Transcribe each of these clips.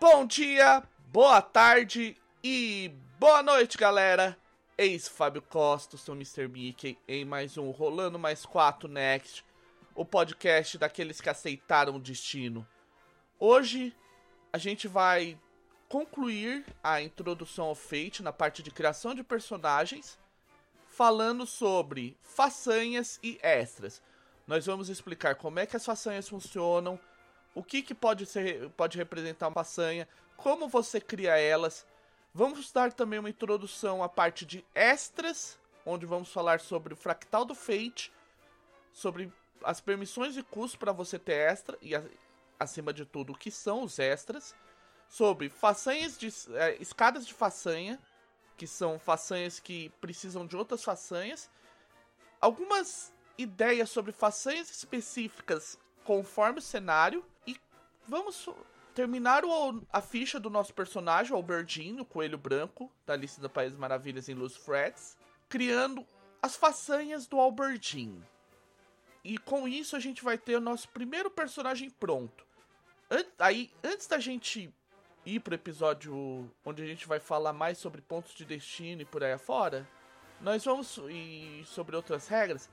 Bom dia, boa tarde e boa noite, galera! Eis Fábio Costa, seu Mr. Mickey, em mais um Rolando Mais 4 Next, o podcast daqueles que aceitaram o destino. Hoje a gente vai concluir a introdução ao Fate na parte de criação de personagens, falando sobre façanhas e extras. Nós vamos explicar como é que as façanhas funcionam, o que, que pode, ser, pode representar uma façanha, como você cria elas. Vamos dar também uma introdução à parte de extras, onde vamos falar sobre o fractal do Fate, sobre as permissões e custos para você ter extra e acima de tudo o que são os extras, sobre façanhas de é, escadas de façanha, que são façanhas que precisam de outras façanhas, algumas ideias sobre façanhas específicas conforme o cenário vamos terminar o, a ficha do nosso personagem, o Albertine, o coelho branco, da lista do País Maravilhas em Luz Freds, criando as façanhas do Albertine. E com isso a gente vai ter o nosso primeiro personagem pronto. An aí, antes da gente ir pro episódio onde a gente vai falar mais sobre pontos de destino e por aí afora, nós vamos e sobre outras regras,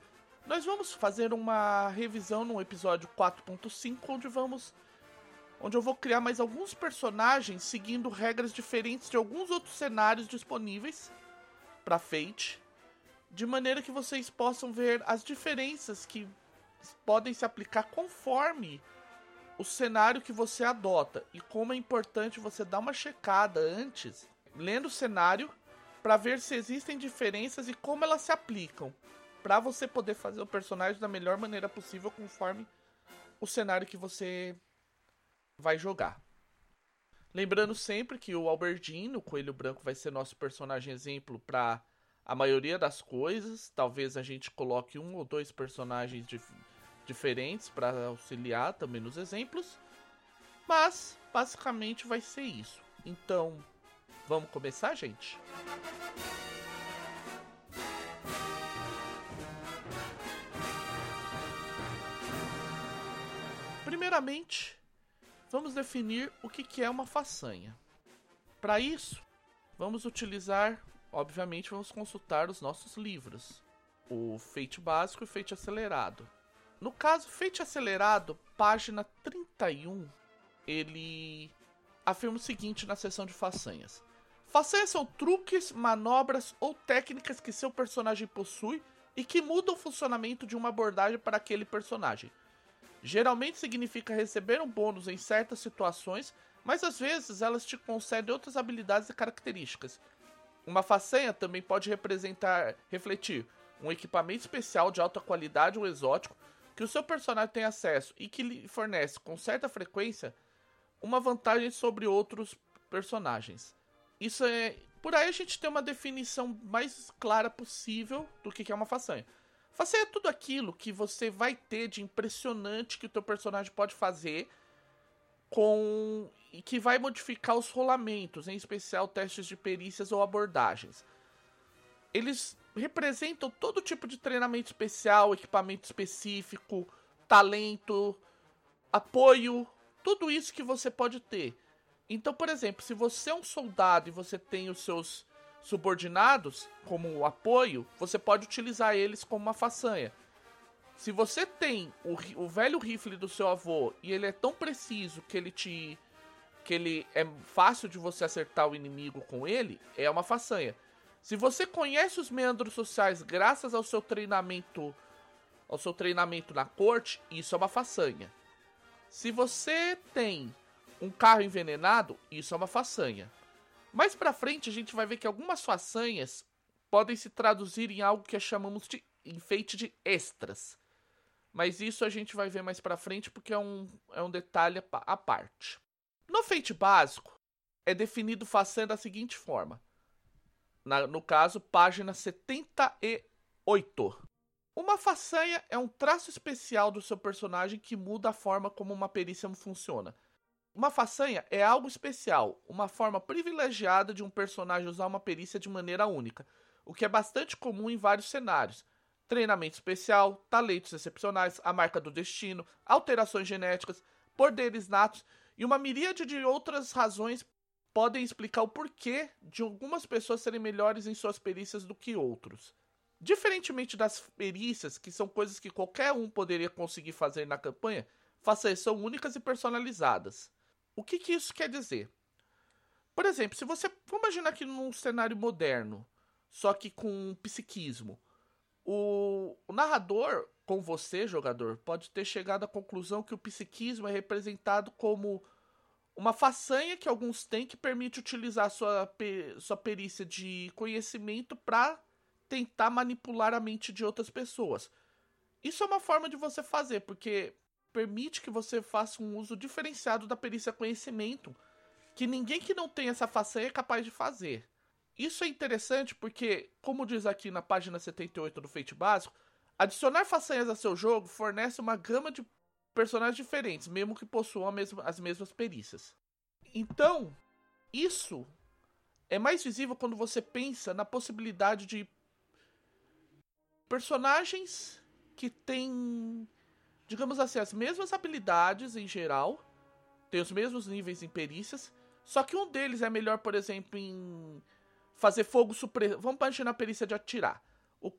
nós vamos fazer uma revisão no episódio 4.5 onde vamos onde eu vou criar mais alguns personagens seguindo regras diferentes de alguns outros cenários disponíveis para Fate, de maneira que vocês possam ver as diferenças que podem se aplicar conforme o cenário que você adota e como é importante você dar uma checada antes, lendo o cenário, para ver se existem diferenças e como elas se aplicam, para você poder fazer o personagem da melhor maneira possível conforme o cenário que você vai jogar. Lembrando sempre que o Albertino, o Coelho Branco, vai ser nosso personagem exemplo para a maioria das coisas. Talvez a gente coloque um ou dois personagens dif diferentes para auxiliar também nos exemplos. Mas, basicamente, vai ser isso. Então, vamos começar, gente? Primeiramente, vamos definir o que é uma façanha. Para isso, vamos utilizar, obviamente, vamos consultar os nossos livros, o Fate Básico e o Fate Acelerado. No caso, Fate Acelerado, página 31, ele afirma o seguinte na seção de façanhas. Façanhas são truques, manobras ou técnicas que seu personagem possui e que mudam o funcionamento de uma abordagem para aquele personagem. Geralmente significa receber um bônus em certas situações, mas às vezes elas te concedem outras habilidades e características. Uma façanha também pode representar, refletir um equipamento especial de alta qualidade ou exótico que o seu personagem tem acesso e que lhe fornece com certa frequência uma vantagem sobre outros personagens. Isso é. Por aí a gente tem uma definição mais clara possível do que é uma façanha. Fazer tudo aquilo que você vai ter de impressionante que o teu personagem pode fazer com e que vai modificar os rolamentos, em especial testes de perícias ou abordagens. Eles representam todo tipo de treinamento especial, equipamento específico, talento, apoio, tudo isso que você pode ter. Então, por exemplo, se você é um soldado e você tem os seus subordinados como apoio, você pode utilizar eles como uma façanha. Se você tem o, o velho rifle do seu avô e ele é tão preciso que ele te que ele é fácil de você acertar o inimigo com ele, é uma façanha. Se você conhece os meandros sociais graças ao seu treinamento ao seu treinamento na corte, isso é uma façanha. Se você tem um carro envenenado, isso é uma façanha. Mais pra frente a gente vai ver que algumas façanhas podem se traduzir em algo que chamamos de enfeite de extras. Mas isso a gente vai ver mais pra frente porque é um, é um detalhe à parte. No feite básico, é definido façanha da seguinte forma. Na, no caso, página 78. Uma façanha é um traço especial do seu personagem que muda a forma como uma perícia funciona. Uma façanha é algo especial, uma forma privilegiada de um personagem usar uma perícia de maneira única, o que é bastante comum em vários cenários. Treinamento especial, talentos excepcionais, a marca do destino, alterações genéticas, poderes natos E uma miríade de outras razões podem explicar o porquê de algumas pessoas serem melhores em suas perícias do que outros. Diferentemente das perícias, que são coisas que qualquer um poderia conseguir fazer na campanha, façanhas são únicas e personalizadas. O que, que isso quer dizer? Por exemplo, se você. Vamos imaginar aqui num cenário moderno, só que com psiquismo. O, o narrador, com você, jogador, pode ter chegado à conclusão que o psiquismo é representado como uma façanha que alguns têm que permite utilizar sua, sua perícia de conhecimento para tentar manipular a mente de outras pessoas. Isso é uma forma de você fazer, porque permite que você faça um uso diferenciado da perícia conhecimento, que ninguém que não tem essa façanha é capaz de fazer. Isso é interessante porque, como diz aqui na página 78 do Fate Básico, adicionar façanhas a seu jogo fornece uma gama de personagens diferentes, mesmo que possuam as mesmas perícias. Então, isso é mais visível quando você pensa na possibilidade de personagens que têm, digamos assim, as mesmas habilidades em geral, têm os mesmos níveis em perícias, só que um deles é melhor, por exemplo, em fazer fogo supressivo. Vamos imaginar a perícia de atirar.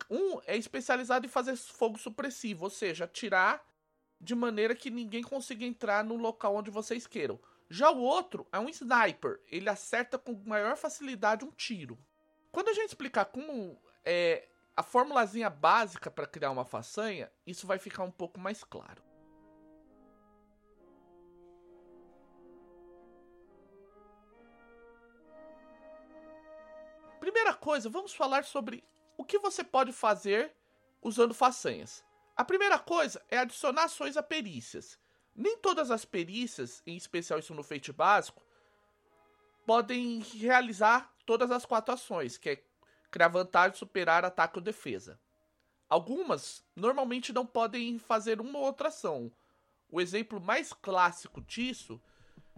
Um é especializado em fazer fogo supressivo, ou seja, atirar de maneira que ninguém consiga entrar no local onde vocês queiram. Já o outro é um sniper, ele acerta com maior facilidade um tiro. Quando a gente explicar como é a formulazinha básica para criar uma façanha, isso vai ficar um pouco mais claro. Primeira coisa, vamos falar sobre o que você pode fazer usando façanhas. A primeira coisa é adicionar ações a perícias. Nem todas as perícias, em especial isso no feito básico, podem realizar todas as quatro ações, que é criar vantagem, superar, ataque ou defesa. Algumas normalmente não podem fazer uma ou outra ação. O exemplo mais clássico disso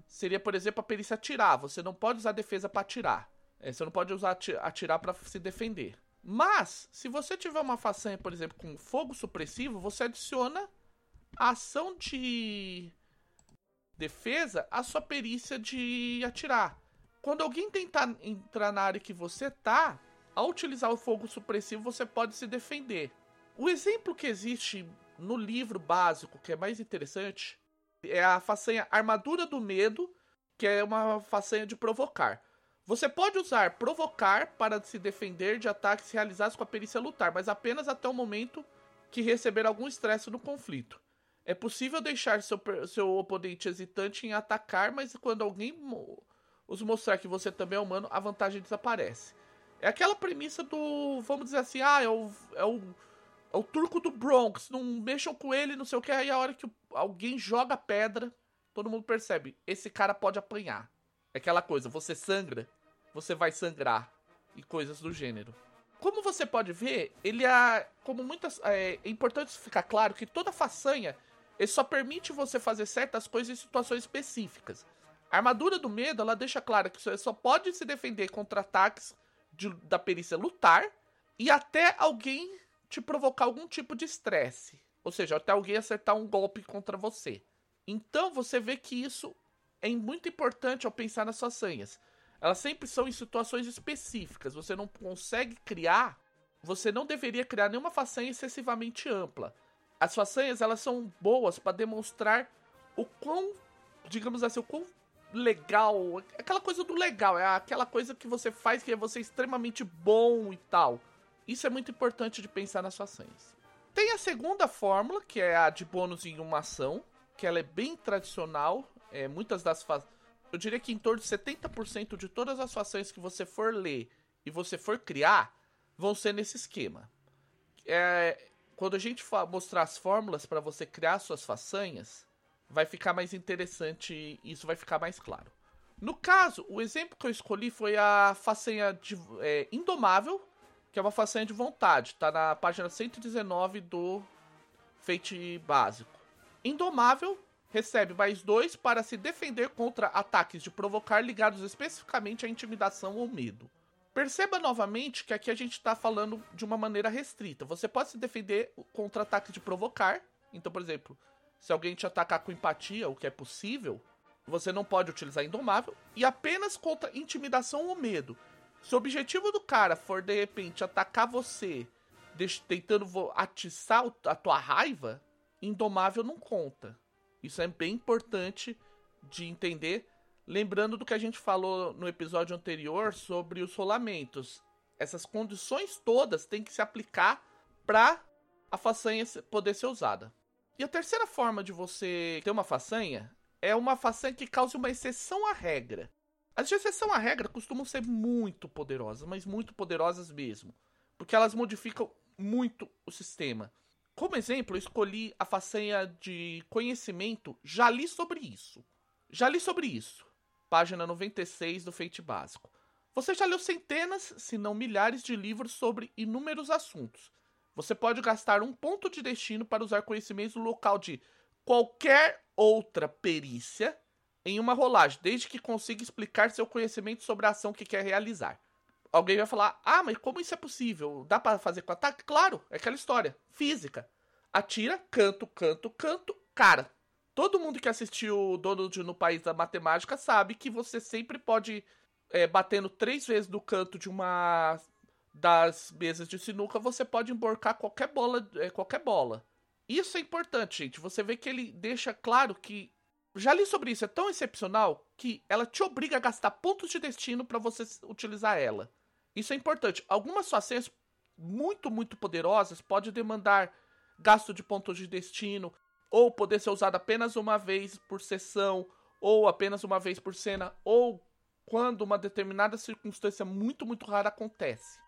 seria, por exemplo, a perícia atirar. Você não pode usar defesa para atirar. É, você não pode usar atirar para se defender. Mas, se você tiver uma façanha, por exemplo, com fogo supressivo, você adiciona a ação de defesa à sua perícia de atirar. Quando alguém tentar entrar na área que você tá, ao utilizar o fogo supressivo, você pode se defender. O exemplo que existe no livro básico, que é mais interessante, é a façanha Armadura do Medo, que é uma façanha de provocar. Você pode usar provocar para se defender de ataques realizados com a perícia lutar, mas apenas até o momento que receber algum estresse no conflito. É possível deixar seu, seu oponente hesitante em atacar, mas quando alguém os mostrar que você também é humano, a vantagem desaparece. É aquela premissa do, vamos dizer assim, ah, é o, é o, é o turco do Bronx, não mexam com ele, não sei o que, aí a hora que alguém joga pedra, todo mundo percebe, esse cara pode apanhar. É aquela coisa, você sangra, você vai sangrar e coisas do gênero. Como você pode ver, ele é. Como muitas. É, é importante ficar claro que toda façanha ele só permite você fazer certas coisas em situações específicas. A armadura do medo ela deixa claro que você só pode se defender contra ataques de, da perícia lutar e até alguém te provocar algum tipo de estresse. Ou seja, até alguém acertar um golpe contra você. Então você vê que isso é muito importante ao pensar nas façanhas elas sempre são em situações específicas. Você não consegue criar, você não deveria criar nenhuma façanha excessivamente ampla. As façanhas, elas são boas para demonstrar o quão, digamos assim, o quão legal, aquela coisa do legal, é aquela coisa que você faz que é você extremamente bom e tal. Isso é muito importante de pensar nas façanhas. Tem a segunda fórmula, que é a de bônus em uma ação, que ela é bem tradicional. É, muitas das eu diria que em torno de 70% de todas as façanhas que você for ler e você for criar vão ser nesse esquema. É, quando a gente mostrar as fórmulas para você criar suas façanhas, vai ficar mais interessante isso vai ficar mais claro. No caso, o exemplo que eu escolhi foi a façanha de, é, Indomável, que é uma façanha de vontade. Tá na página 119 do Fate básico. Indomável recebe mais dois para se defender contra ataques de provocar ligados especificamente à intimidação ou medo. Perceba novamente que aqui a gente está falando de uma maneira restrita. Você pode se defender contra ataques de provocar. Então, por exemplo, se alguém te atacar com empatia, o que é possível, você não pode utilizar indomável e apenas contra intimidação ou medo. Se o objetivo do cara for de repente atacar você, tentando atiçar a tua raiva, indomável não conta. Isso é bem importante de entender, lembrando do que a gente falou no episódio anterior sobre os rolamentos. Essas condições todas têm que se aplicar para a façanha poder ser usada. E a terceira forma de você ter uma façanha é uma façanha que cause uma exceção à regra. As exceção à regra costumam ser muito poderosas, mas muito poderosas mesmo, porque elas modificam muito o sistema. Como exemplo, eu escolhi a façanha de conhecimento, já li sobre isso. Já li sobre isso. Página 96 do Feite Básico. Você já leu centenas, se não milhares, de livros sobre inúmeros assuntos. Você pode gastar um ponto de destino para usar conhecimentos no local de qualquer outra perícia em uma rolagem, desde que consiga explicar seu conhecimento sobre a ação que quer realizar. Alguém vai falar: "Ah, mas como isso é possível? Dá para fazer com ataque?" Claro, é aquela história, física. Atira, canto, canto, canto, cara. Todo mundo que assistiu Donald no País da Matemática sabe que você sempre pode é, batendo três vezes no canto de uma das mesas de sinuca, você pode emborcar qualquer bola, é, qualquer bola. Isso é importante, gente. Você vê que ele deixa claro que já li sobre isso, é tão excepcional que ela te obriga a gastar pontos de destino para você utilizar ela. Isso é importante. Algumas façanhas muito, muito poderosas podem demandar gasto de pontos de destino, ou poder ser usado apenas uma vez por sessão, ou apenas uma vez por cena, ou quando uma determinada circunstância muito, muito rara acontece.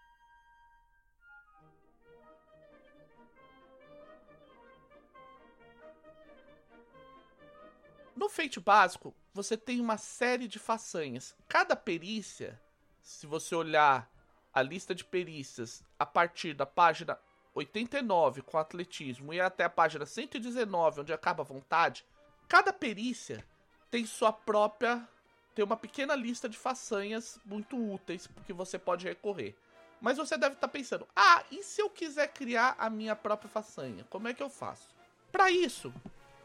No feito básico, você tem uma série de façanhas. Cada perícia, se você olhar a lista de perícias a partir da página 89 com atletismo e até a página 119 onde acaba a vontade, cada perícia tem sua própria tem uma pequena lista de façanhas muito úteis que você pode recorrer. Mas você deve estar tá pensando: "Ah, e se eu quiser criar a minha própria façanha? Como é que eu faço?" Para isso,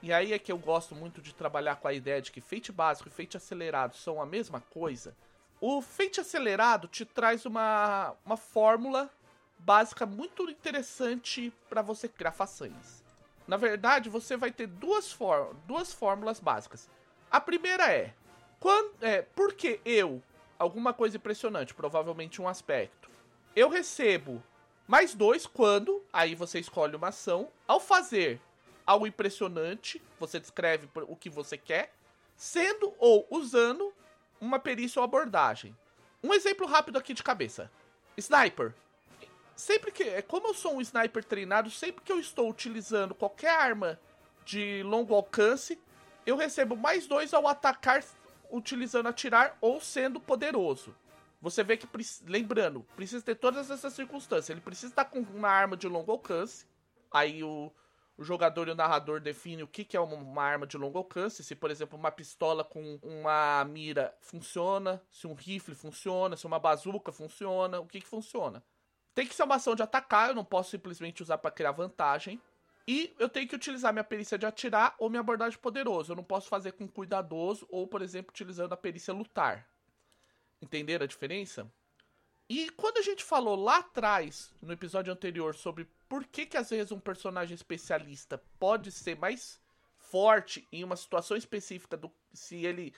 e aí é que eu gosto muito de trabalhar com a ideia de que feite básico e feite acelerado são a mesma coisa. O feite acelerado te traz uma, uma fórmula básica muito interessante para você criar façanhas. Na verdade, você vai ter duas, for duas fórmulas básicas. A primeira é, quando, é porque eu, alguma coisa impressionante, provavelmente um aspecto, eu recebo mais dois quando, aí você escolhe uma ação, ao fazer algo impressionante, você descreve o que você quer, sendo ou usando uma perícia ou abordagem. Um exemplo rápido aqui de cabeça. Sniper. Sempre que. É como eu sou um sniper treinado, sempre que eu estou utilizando qualquer arma de longo alcance, eu recebo mais dois ao atacar utilizando atirar ou sendo poderoso. Você vê que, lembrando, precisa ter todas essas circunstâncias. Ele precisa estar com uma arma de longo alcance. Aí o, o jogador e o narrador definem o que, que é uma, arma de longo alcance. Se, por exemplo, uma pistola com uma mira funciona, se um rifle funciona, se uma bazuca funciona, o que, que funciona. Tem que ser uma ação de atacar, eu não posso simplesmente usar para criar vantagem. E eu tenho que utilizar minha perícia de atirar ou minha abordagem poderoso. Eu não posso fazer com cuidadoso ou, por exemplo, utilizando a perícia lutar. Entenderam a diferença? E quando a gente falou lá atrás, no episódio anterior, sobre por que, que às vezes um personagem especialista pode ser mais forte em uma situação específica do se ele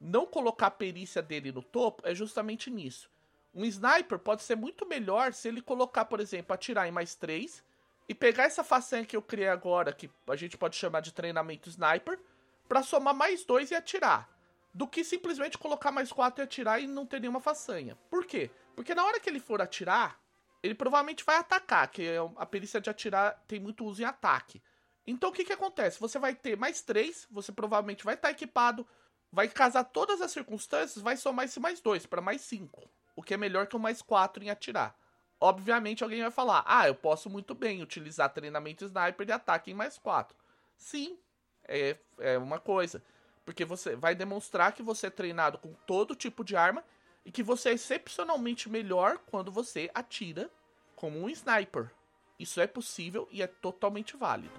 não colocar a perícia dele no topo, é justamente nisso. Um sniper pode ser muito melhor se ele colocar, por exemplo, atirar em mais 3 e pegar essa façanha que eu criei agora, que a gente pode chamar de treinamento sniper, para somar mais 2 e atirar. Do que simplesmente colocar mais 4 e atirar e não ter nenhuma façanha. Por quê? Porque na hora que ele for atirar, ele provavelmente vai atacar, que é a perícia de atirar tem muito uso em ataque. Então o que, que acontece? Você vai ter mais três, você provavelmente vai estar equipado, vai casar todas as circunstâncias, vai somar esse mais dois para mais cinco, o que é melhor que o mais quatro em atirar. Obviamente alguém vai falar: ah, eu posso muito bem utilizar treinamento sniper de ataque em mais quatro. Sim, é, é uma coisa. Porque você vai demonstrar que você é treinado com todo tipo de arma e que você é excepcionalmente melhor quando você atira como um sniper. Isso é possível e é totalmente válido.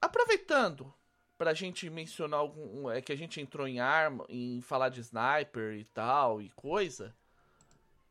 Aproveitando pra gente mencionar algum, é que a gente entrou em arma, em falar de sniper e tal e coisa,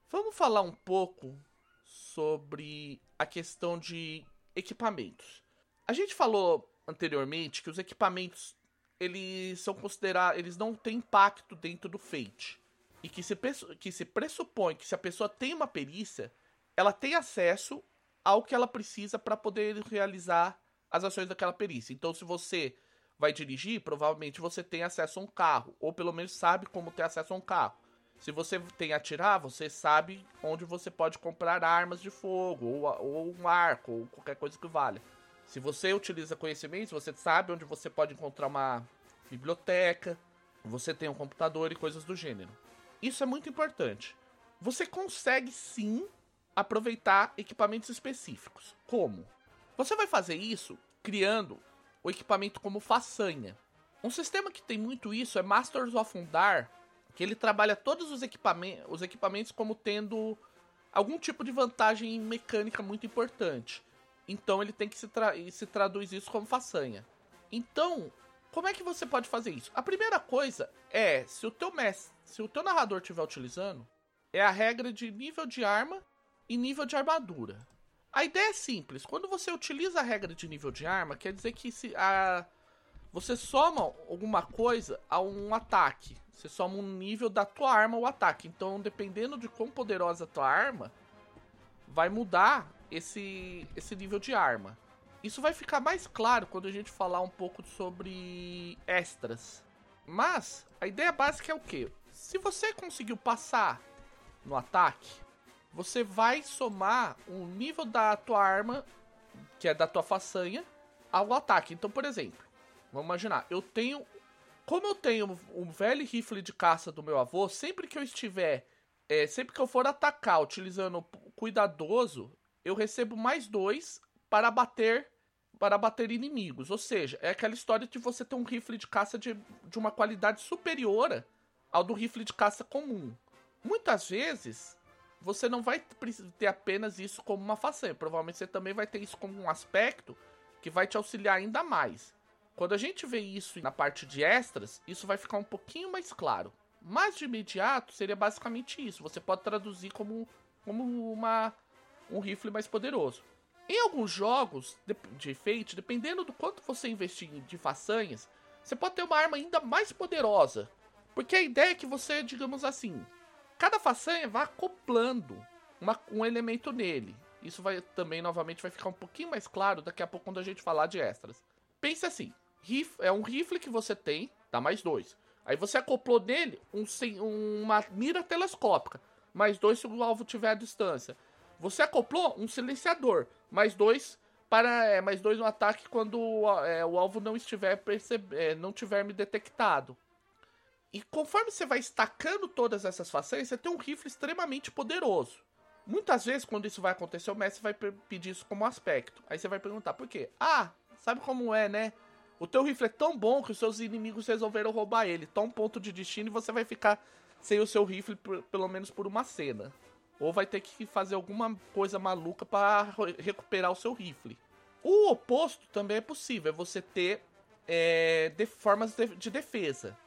vamos falar um pouco sobre a questão de equipamentos. A gente falou anteriormente que os equipamentos eles são considerados, eles não têm impacto dentro do Fate e que se, que se pressupõe que se a pessoa tem uma perícia, ela tem acesso ao que ela precisa para poder realizar as ações daquela perícia. Então, se você vai dirigir, provavelmente você tem acesso a um carro, ou pelo menos sabe como ter acesso a um carro. Se você tem atirar, você sabe onde você pode comprar armas de fogo, ou, ou um arco, ou qualquer coisa que valha. Se você utiliza conhecimentos, você sabe onde você pode encontrar uma biblioteca, você tem um computador e coisas do gênero. Isso é muito importante. Você consegue sim aproveitar equipamentos específicos. Como? Você vai fazer isso criando o equipamento como façanha. Um sistema que tem muito isso é Masters of Undar, que ele trabalha todos os equipamentos, os equipamentos como tendo algum tipo de vantagem mecânica muito importante. Então ele tem que se, tra se traduz isso como façanha. Então, como é que você pode fazer isso? A primeira coisa é, se o teu mestre, se o teu narrador estiver utilizando, é a regra de nível de arma e nível de armadura. A ideia é simples. Quando você utiliza a regra de nível de arma, quer dizer que se a você soma alguma coisa a um ataque. Você soma um nível da tua arma ao ataque. Então, dependendo de quão poderosa a tua arma, vai mudar esse, esse nível de arma. Isso vai ficar mais claro quando a gente falar um pouco sobre extras. Mas a ideia básica é o que? Se você conseguiu passar no ataque, você vai somar o nível da tua arma, que é da tua façanha, ao ataque. Então, por exemplo, vamos imaginar, eu tenho. Como eu tenho um velho rifle de caça do meu avô, sempre que eu estiver. É, sempre que eu for atacar utilizando cuidadoso, eu recebo mais dois para bater para bater inimigos. Ou seja, é aquela história de você ter um rifle de caça de, de uma qualidade superior ao do rifle de caça comum. Muitas vezes você não vai ter apenas isso como uma façanha. Provavelmente você também vai ter isso como um aspecto que vai te auxiliar ainda mais. Quando a gente vê isso na parte de extras, isso vai ficar um pouquinho mais claro. Mas de imediato seria basicamente isso. Você pode traduzir como, como uma um rifle mais poderoso. Em alguns jogos de, de Fate, dependendo do quanto você investir de façanhas, você pode ter uma arma ainda mais poderosa. Porque a ideia é que você, digamos assim, cada façanha vá acoplando uma, um elemento nele. Isso vai também, novamente, vai ficar um pouquinho mais claro daqui a pouco quando a gente falar de extras. Pense assim, rif, é um rifle que você tem, dá mais dois. Aí você acoplou nele um, uma mira telescópica, mais dois se o alvo tiver à distância. Você acoplou um silenciador, mais dois para é, mais dois no ataque quando é, o alvo não estiver percebe, é, não tiver me detectado. E conforme você vai estacando todas essas façanhas, você tem um rifle extremamente poderoso. Muitas vezes, quando isso vai acontecer, o mestre vai pedir isso como aspecto. Aí você vai perguntar por quê? Ah, sabe como é, né? O teu rifle é tão bom que os seus inimigos resolveram roubar ele. Tão ponto de destino e você vai ficar sem o seu rifle por, pelo menos por uma cena ou vai ter que fazer alguma coisa maluca para recuperar o seu rifle. O oposto também é possível, é você ter é, de formas de, de, defesa.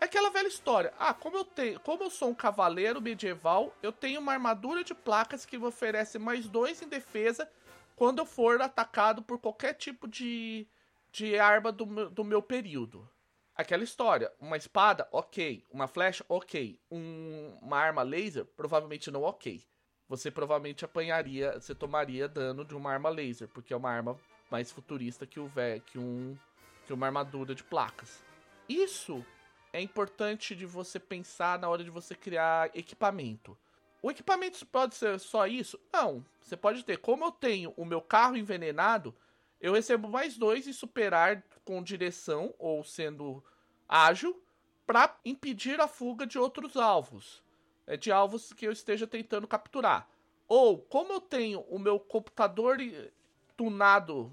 É aquela velha história. Ah, como eu tenho, como eu sou um cavaleiro medieval, eu tenho uma armadura de placas que me oferece mais dois em defesa quando eu for atacado por qualquer tipo de, de arma do do meu período. Aquela história, uma espada, ok. Uma flecha, ok. Um, uma arma laser, provavelmente não ok. Você provavelmente apanharia, você tomaria dano de uma arma laser, porque é uma arma mais futurista que o que um que uma armadura de placas. Isso é importante de você pensar na hora de você criar equipamento. O equipamento pode ser só isso? Não. Você pode ter, como eu tenho o meu carro envenenado, eu recebo mais dois e superar com direção ou sendo ágil para impedir a fuga de outros alvos, é, de alvos que eu esteja tentando capturar. Ou como eu tenho o meu computador tunado,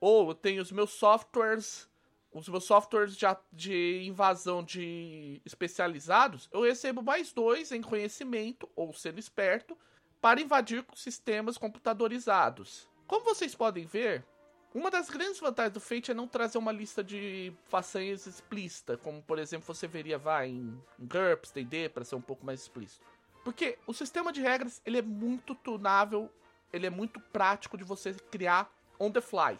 ou eu tenho os meus softwares, os meus softwares de, de invasão de especializados, eu recebo mais dois em conhecimento ou sendo esperto para invadir sistemas computadorizados. Como vocês podem ver, Uma das grandes vantagens do Fate é não trazer uma lista de façanhas explícita, como por exemplo você veria vai em, GURPS, D&D, para ser um pouco mais explícito. Porque o sistema de regras ele é muito tunável, ele é muito prático de você criar on the fly.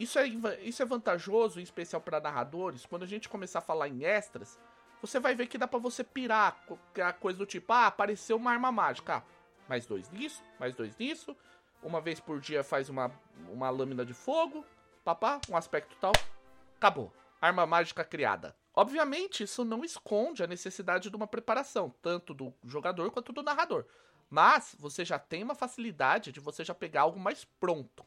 Isso é, isso é vantajoso, em especial para narradores, quando a gente começar a falar em extras, você vai ver que dá para você pirar, a coisa do tipo, ah, apareceu uma arma mágica, ah, mais dois nisso, mais dois nisso, uma vez por dia faz uma, uma lâmina de fogo, papá, um aspecto tal, acabou. Arma mágica criada. Obviamente, isso não esconde a necessidade de uma preparação, tanto do jogador quanto do narrador. Mas você já tem uma facilidade de você já pegar algo mais pronto.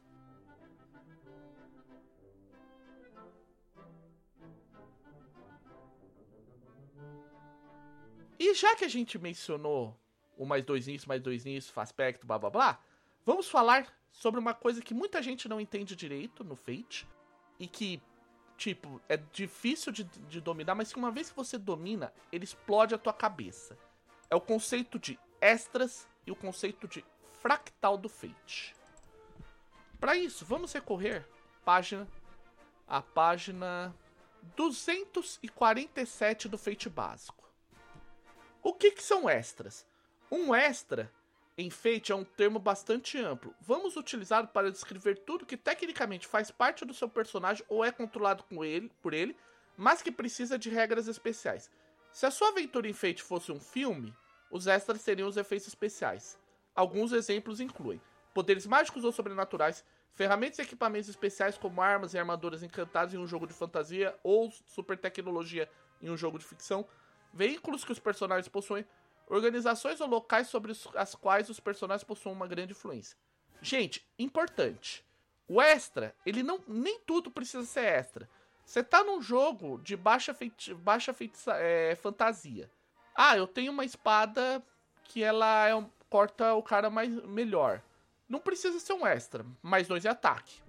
E já que a gente mencionou o mais dois nisso, mais dois nisso, aspecto, blá blá blá, vamos falar sobre uma coisa que muita gente não entende direito no Fate e que, tipo, é difícil de, de dominar, mas que uma vez que você domina, ele explode a tua cabeça. É o conceito de extras e o conceito de fractal do Fate. Para isso, vamos recorrer página a página 247 do Fate básico. O que, que são extras? Um extra em Fate é um termo bastante amplo. Vamos utilizá-lo para descrever tudo que tecnicamente faz parte do seu personagem ou é controlado com ele, por ele, mas que precisa de regras especiais. Se a sua aventura em Fate fosse um filme, os extras seriam os efeitos especiais. Alguns exemplos incluem poderes mágicos ou sobrenaturais, ferramentas e equipamentos especiais como armas e armaduras encantadas em um jogo de fantasia ou super tecnologia em um jogo de ficção, veículos que os personagens possuem, organizações ou locais sobre as quais os personagens possuem uma grande influência. Gente, importante. O extra, ele não nem tudo precisa ser extra. Você tá num jogo de baixa, feiti baixa feitiça, é, fantasia. Ah, eu tenho uma espada que ela é, corta o cara mais melhor. Não precisa ser um extra, mais dois em ataque.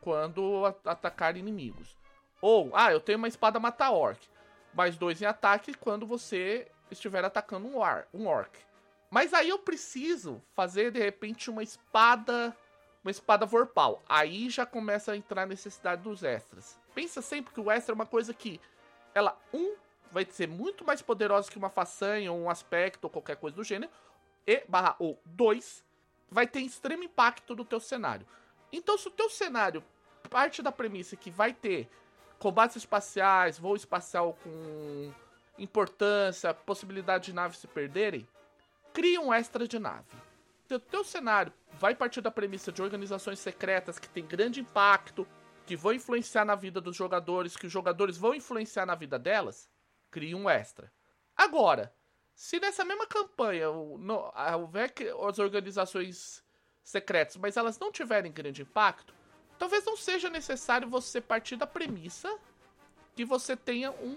Quando atacar inimigos. Ou, ah, eu tenho uma espada mata-orc mais dois em ataque quando você estiver atacando um, ar, um orc. Mas aí eu preciso fazer de repente uma espada, uma espada vorpal. Aí já começa a entrar a necessidade dos extras. Pensa sempre que o extra é uma coisa que ela um vai ser muito mais poderosa que uma façanha ou um aspecto ou qualquer coisa do gênero. E barra ou dois vai ter extremo impacto no teu cenário. Então se o teu cenário parte da premissa que vai ter combates espaciais, voo espacial com importância, possibilidade de naves se perderem, crie um extra de nave. Se o teu cenário vai partir da premissa de organizações secretas que tem grande impacto, que vão influenciar na vida dos jogadores, que os jogadores vão influenciar na vida delas, crie um extra. Agora, se nessa mesma campanha houver as organizações secretas, mas elas não tiverem grande impacto, talvez não seja necessário você partir da premissa que você tenha um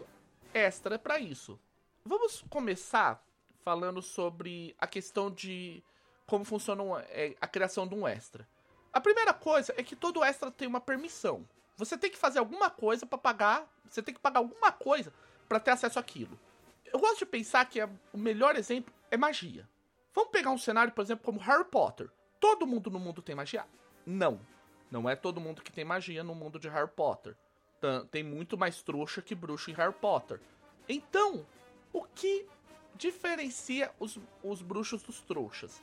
extra para isso. Vamos começar falando sobre a questão de como funciona é, a criação de um extra. A primeira coisa é que todo extra tem uma permissão. Você tem que fazer alguma coisa para pagar, você tem que pagar alguma coisa para ter acesso àquilo. Eu gosto de pensar que é, o melhor exemplo é magia. Vamos pegar um cenário, por exemplo, como Harry Potter. Todo mundo no mundo tem magia? Não. Não é todo mundo que tem magia no mundo de Harry Potter. Tem muito mais trouxa que bruxo em Harry Potter. Então, o que diferencia os, os bruxos dos trouxas?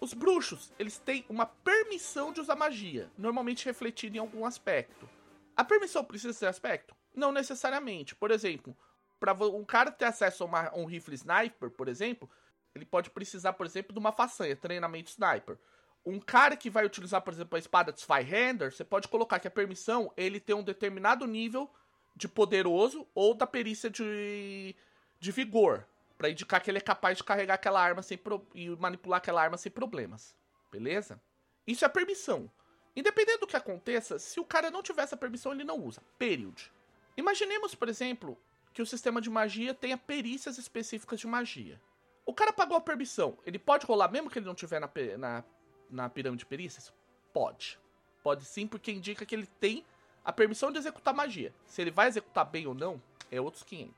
Os bruxos, eles têm uma permissão de usar magia, normalmente refletida em algum aspecto. A permissão precisa ser aspecto? Não necessariamente. Por exemplo, para um cara ter acesso a, uma, a um rifle sniper, por exemplo, ele pode precisar, por exemplo, de uma façanha, treinamento sniper um cara que vai utilizar, por exemplo, a espada de Zweihander, você pode colocar que a permissão ele tem um determinado nível de poderoso ou da perícia de, de vigor, para indicar que ele é capaz de carregar aquela arma sem pro, e manipular aquela arma sem problemas. Beleza? Isso é permissão. Independente do que aconteça, se o cara não tiver essa permissão, ele não usa. Period. Imaginemos, por exemplo, que o sistema de magia tenha perícias específicas de magia. O cara pagou a permissão, ele pode rolar mesmo que ele não tiver na, na na pirâmide de perícias? Pode. Pode sim, porque indica que ele tem a permissão de executar magia. Se ele vai executar bem ou não, é outros 500.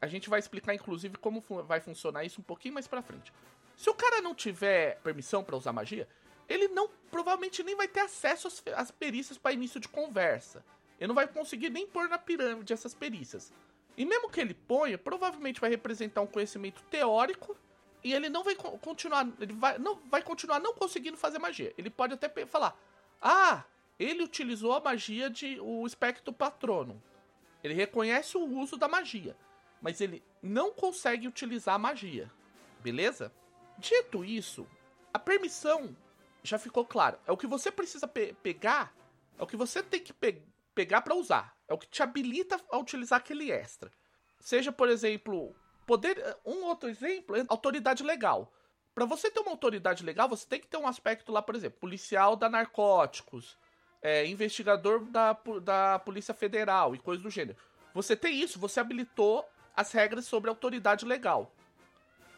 A gente vai explicar, inclusive, como vai funcionar isso um pouquinho mais pra frente. Se o cara não tiver permissão para usar magia, ele não provavelmente nem vai ter acesso às, às perícias para início de conversa. Ele não vai conseguir nem pôr na pirâmide essas perícias. E mesmo que ele ponha, provavelmente vai representar um conhecimento teórico e ele não vai continuar, ele vai não vai continuar não conseguindo fazer magia. Ele pode até falar: "Ah, ele utilizou a magia de o espectro patrono. Ele reconhece o uso da magia, mas ele não consegue utilizar a magia. Beleza? Dito isso, a permissão já ficou claro. É o que você precisa pe pegar, é o que você tem que pe pegar para usar. É o que te habilita a utilizar aquele extra. Seja, por exemplo, poder. Um outro exemplo é autoridade legal. Para você ter uma autoridade legal, você tem que ter um aspecto lá, por exemplo, policial da narcóticos, é, investigador da, da Polícia Federal e coisas do gênero. Você tem isso, você habilitou as regras sobre autoridade legal.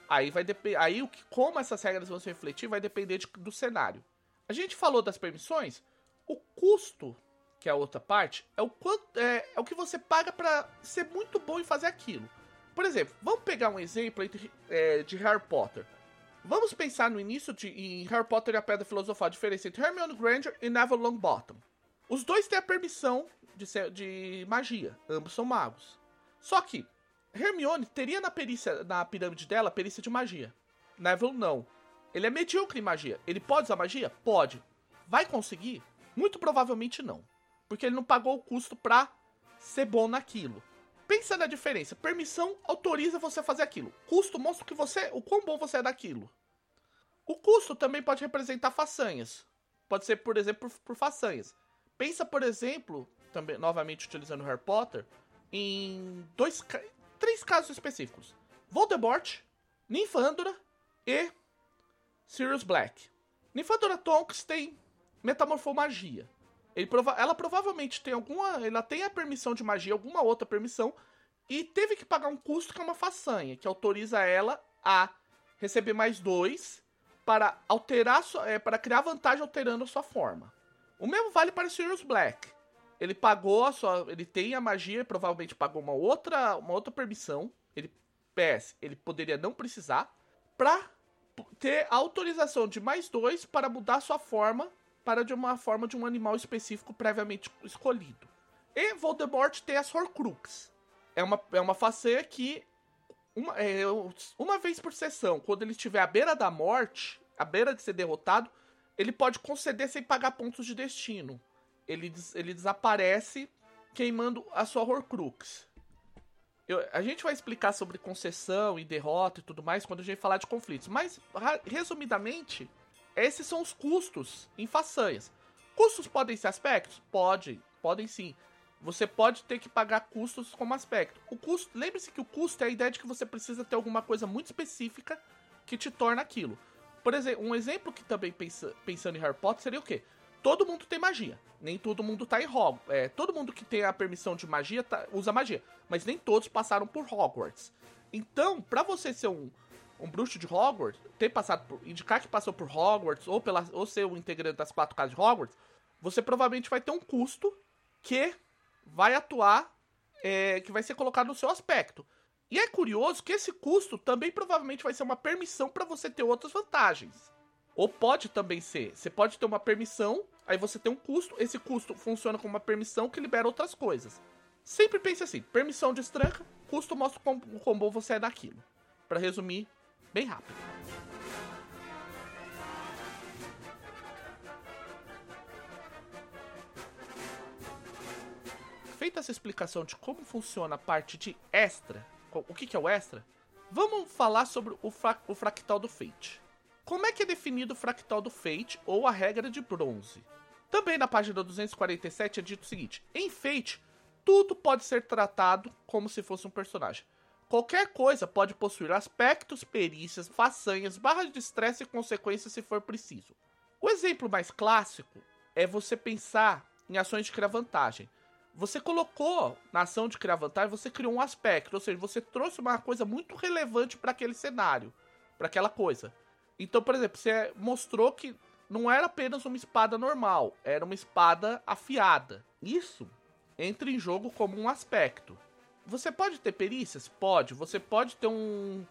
Aí vai. Aí o que, como essas regras vão se refletir vai depender de, do cenário. A gente falou das permissões. O custo, que é a outra parte, é o quanto é, é o que você paga para ser muito bom em fazer aquilo. Por exemplo, vamos pegar um exemplo de, é, de Harry Potter. Vamos pensar no início de em Harry Potter e a Pedra Filosofal, a diferença entre Hermione Granger e Neville Longbottom. Os dois têm a permissão de, ser, de magia, ambos são magos. Só que Hermione teria na perícia, na pirâmide dela, perícia de magia. Neville não. Ele é medíocre em magia. Ele pode usar magia? Pode. Vai conseguir? Muito provavelmente não. Porque ele não pagou o custo pra ser bom naquilo. Pensa na diferença. Permissão autoriza você a fazer aquilo. Custo mostra que você, o quão bom você é daquilo. O custo também pode representar façanhas. Pode ser, por exemplo, por, por façanhas. Pensa, por exemplo, também novamente utilizando Harry Potter, em dois, três casos específicos: Voldemort, Ninfandora e Sirius Black. Ninfandora Tonks tem metamorfomagia. Prova ela provavelmente tem alguma. Ela tem a permissão de magia, alguma outra permissão, e teve que pagar um custo que é uma façanha, que autoriza ela a receber mais dois para alterar sua, é, para criar vantagem alterando a sua forma. O mesmo vale para Sirius Black. Ele pagou a sua, ele tem a magia, provavelmente pagou uma outra, uma outra permissão. Ele PS, ele poderia não precisar para ter autorização de mais dois para mudar sua forma para de uma forma de um animal específico previamente escolhido. E Voldemort tem as Horcrux. É uma, é uma façanha que, uma, é, uma vez por sessão, quando ele estiver à beira da morte, à beira de ser derrotado, ele pode conceder sem pagar pontos de destino. Ele, ele desaparece queimando a sua Horcrux. Eu, a gente vai explicar sobre concessão e derrota e tudo mais quando a gente falar de conflitos. Mas, resumidamente, esses são os custos em façanhas. Custos podem ser aspectos? Pode, podem sim. Você pode ter que pagar custos como aspecto. O custo, lembre-se que o custo é a ideia de que você precisa ter alguma coisa muito específica que te torna aquilo. Por exemplo, um exemplo que também pensa, pensando em Harry Potter seria o quê? Todo mundo tem magia. Nem todo mundo tá em Hogwarts. É, todo mundo que tem a permissão de magia tá, usa magia. Mas nem todos passaram por Hogwarts. Então, para você ser um, um bruxo de Hogwarts, ter passado por. indicar que passou por Hogwarts, ou, pela, ou ser um integrante das quatro casas de Hogwarts, você provavelmente vai ter um custo que vai atuar, é, que vai ser colocado no seu aspecto. E é curioso que esse custo também provavelmente vai ser uma permissão para você ter outras vantagens. Ou pode também ser, você pode ter uma permissão, aí você tem um custo, esse custo funciona como uma permissão que libera outras coisas. Sempre pense assim, permissão de estranca, custo mostra o quão bom você é daquilo. Para resumir, bem rápido. Feita essa explicação de como funciona a parte de extra, o que, é o extra, vamos falar sobre o, fra o fractal do Fate. Como é que é definido o fractal do Fate ou a regra de bronze? Também na página 247 é dito o seguinte: em Fate, tudo pode ser tratado como se fosse um personagem. Qualquer coisa pode possuir aspectos, perícias, façanhas, barras de estresse e consequências se for preciso. O exemplo mais clássico é você pensar em ações de criar vantagem. Você colocou na ação de criar vantagem, você criou um aspecto, ou seja, você trouxe uma coisa muito relevante para aquele cenário, para aquela coisa. Então, por exemplo, você mostrou que não era apenas uma espada normal, era uma espada afiada. Isso entra em jogo como um aspecto. Você pode ter perícias? Pode. Você pode ter um.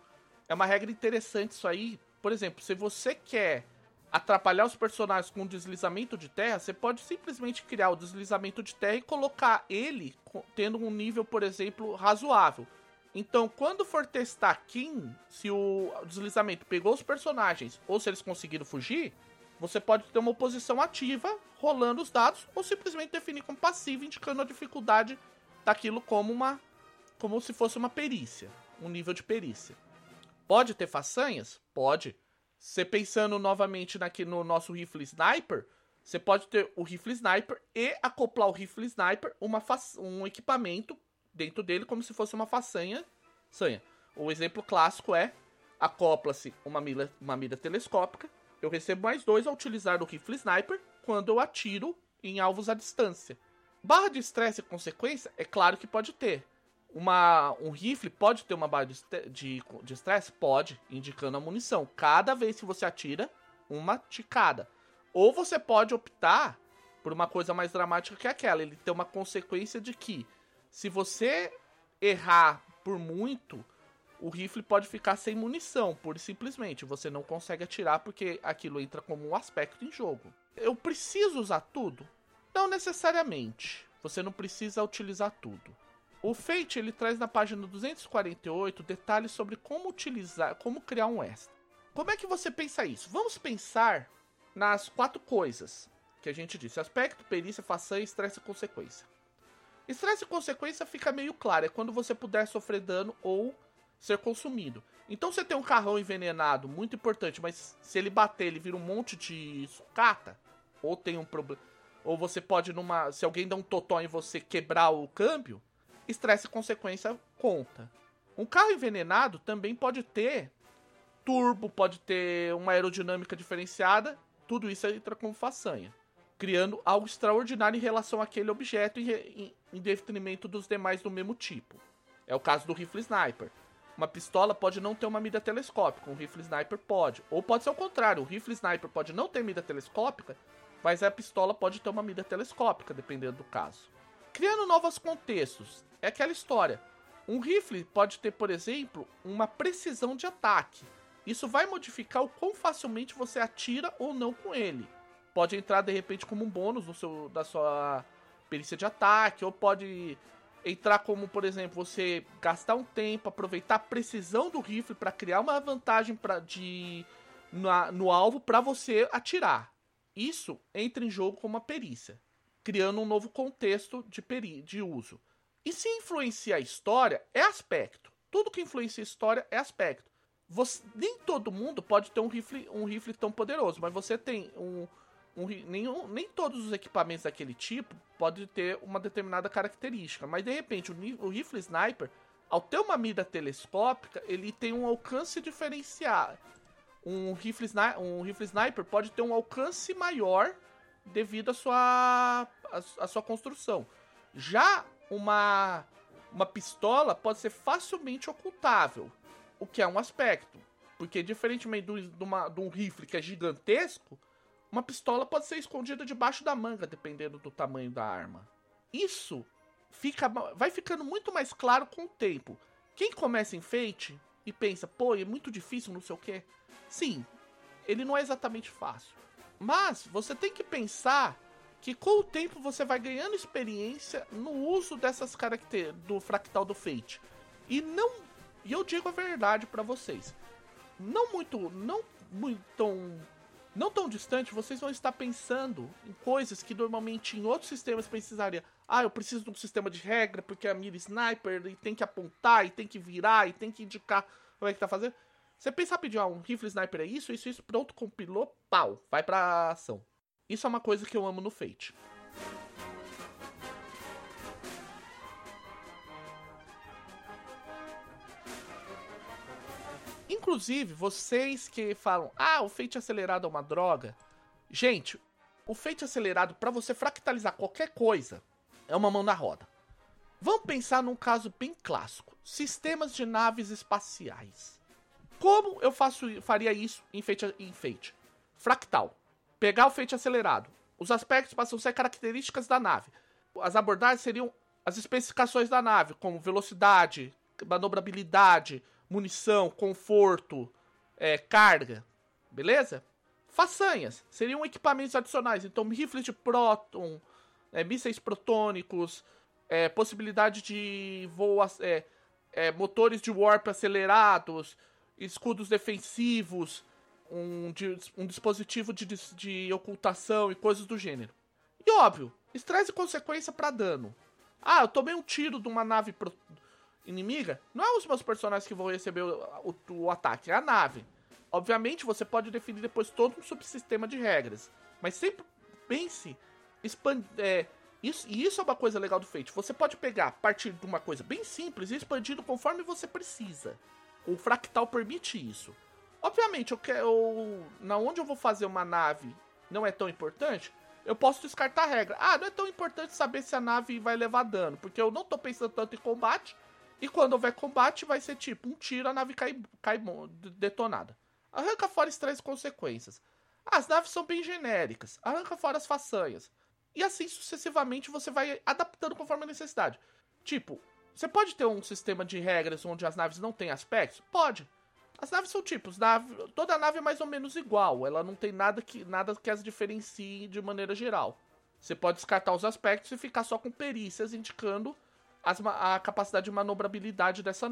É uma regra interessante isso aí. Por exemplo, se você quer atrapalhar os personagens com deslizamento de terra, você pode simplesmente criar o deslizamento de terra e colocar ele tendo um nível, por exemplo, razoável. Então, quando for testar quem, se o deslizamento pegou os personagens ou se eles conseguiram fugir, você pode ter uma oposição ativa rolando os dados ou simplesmente definir como passivo, indicando a dificuldade daquilo como uma como se fosse uma perícia, um nível de perícia. Pode ter façanhas? Pode. Você pensando novamente aqui no nosso rifle sniper, você pode ter o rifle sniper e acoplar o rifle sniper uma um equipamento dentro dele como se fosse uma façanha. Sanha. O exemplo clássico é acopla-se uma mira, uma mira telescópica. Eu recebo mais dois ao utilizar o rifle sniper quando eu atiro em alvos à distância. Barra de estresse e consequência, é claro que pode ter. Uma, um rifle pode ter uma barra de estresse? Pode, indicando a munição. Cada vez que você atira, uma ticada. Ou você pode optar por uma coisa mais dramática que aquela. Ele tem uma consequência de que, se você errar por muito, o rifle pode ficar sem munição, e simplesmente. Você não consegue atirar porque aquilo entra como um aspecto em jogo. Eu preciso usar tudo? Não necessariamente. Você não precisa utilizar tudo. O Fate ele traz na página 248 detalhes sobre como utilizar, como criar um extra. Como é que você pensa isso? Vamos pensar nas quatro coisas que a gente disse: aspecto, perícia, façanha, estresse e consequência. Estresse e consequência fica meio claro, é quando você puder sofrer dano ou ser consumido. Então você tem um carrão envenenado, muito importante, mas se ele bater, ele vira um monte de sucata, ou tem um problema, ou você pode numa, se alguém dá um totó em você quebrar o câmbio, estresse e consequência conta. Um carro envenenado também pode ter turbo, pode ter uma aerodinâmica diferenciada, tudo isso entra como façanha, criando algo extraordinário em relação àquele objeto em, em detrimento dos demais do mesmo tipo. É o caso do rifle sniper. Uma pistola pode não ter uma mira telescópica, um rifle sniper pode. Ou pode ser o contrário, o rifle sniper pode não ter mira telescópica, mas a pistola pode ter uma mira telescópica, dependendo do caso. Criando novos contextos, é aquela história. Um rifle pode ter, por exemplo, uma precisão de ataque. Isso vai modificar o quão facilmente você atira ou não com ele. Pode entrar de repente como um bônus no seu, da sua perícia de ataque, ou pode entrar como, por exemplo, você gastar um tempo, aproveitar a precisão do rifle para criar uma vantagem pra, de, na, no alvo para você atirar. Isso entra em jogo como uma perícia, criando um novo contexto de, peri de uso. E se influencia a história, é aspecto. Tudo que influencia a história é aspecto. Você, nem todo mundo pode ter um rifle, um rifle tão poderoso, mas você tem um. um nenhum, nem todos os equipamentos daquele tipo pode ter uma determinada característica. Mas de repente, o, o rifle sniper, ao ter uma mira telescópica, ele tem um alcance diferenciado. Um rifle, um rifle sniper pode ter um alcance maior devido à sua, à, à sua construção. Já uma, uma pistola pode ser facilmente ocultável, o que é um aspecto. Porque, diferentemente de, uma, de um rifle que é gigantesco, uma pistola pode ser escondida debaixo da manga, dependendo do tamanho da arma. Isso fica, vai ficando muito mais claro com o tempo. Quem começa em Fate e pensa, pô, é muito difícil, não sei o quê. Sim, ele não é exatamente fácil. Mas você tem que pensar que com o tempo você vai ganhando experiência no uso dessas características do fractal do Fate. E não, e eu digo a verdade para vocês, não muito, não muito tão, não tão distante, vocês vão estar pensando em coisas que normalmente em outros sistemas precisaria. Ah, eu preciso de um sistema de regra porque a mira sniper e tem que apontar e tem que virar e tem que indicar como é que tá fazendo. Você pensa pedir ah, um rifle sniper é isso, isso, isso, pronto, compilou, pau, vai pra ação. Isso é uma coisa que eu amo no Fate. Inclusive, vocês que falam, ah, o Fate acelerado é uma droga. Gente, o Fate acelerado, para você fractalizar qualquer coisa, é uma mão na roda. Vamos pensar num caso bem clássico: sistemas de naves espaciais. Como eu faço, faria isso em Fate, em Fate? Fractal pegar o feito acelerado. Os aspectos passam a ser características da nave. As abordagens seriam as especificações da nave, como velocidade, manobrabilidade, munição, conforto, é, carga. Beleza? Façanhas seriam equipamentos adicionais, então rifles de próton, é, mísseis protônicos, é, possibilidade de voo, é, é, motores de warp acelerados, escudos defensivos, um, um dispositivo de, de ocultação e coisas do gênero. E óbvio, estresse e consequência para dano. Ah, eu tomei um tiro de uma nave pro... inimiga. Não é os meus personagens que vão receber o, o, o ataque, é a nave. Obviamente, você pode definir depois todo um subsistema de regras. Mas sempre pense, expand, é, isso, e isso é uma coisa legal do Fate. Você pode pegar a partir de uma coisa bem simples e expandindo conforme você precisa. O fractal permite isso. Obviamente, eu quero. Na onde eu vou fazer uma nave não é tão importante, eu posso descartar a regra. Ah, não é tão importante saber se a nave vai levar dano, porque eu não tô pensando tanto em combate. E quando houver combate, vai ser tipo um tiro, a nave cai, cai detonada. Arranca fora estresse e consequências. As naves são bem genéricas. Arranca fora as façanhas. E assim sucessivamente você vai adaptando conforme a necessidade. Tipo, você pode ter um sistema de regras onde as naves não têm aspectos? Pode. As naves são tipos, nave, toda nave é mais ou menos igual, ela não tem nada que, nada que as diferencie de maneira geral. Você pode descartar os aspectos e ficar só com perícias indicando as, a capacidade de manobrabilidade dessa,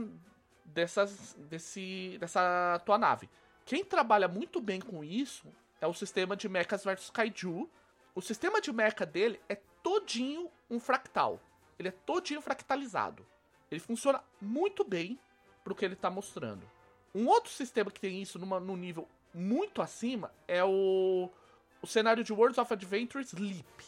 dessas, desse, dessa tua nave. Quem trabalha muito bem com isso é o sistema de mechas versus kaiju. O sistema de mecha dele é todinho um fractal. Ele é todinho fractalizado. Ele funciona muito bem pro que ele tá mostrando. Um outro sistema que tem isso numa, num nível muito acima é o, o cenário de Worlds of Adventure Sleep,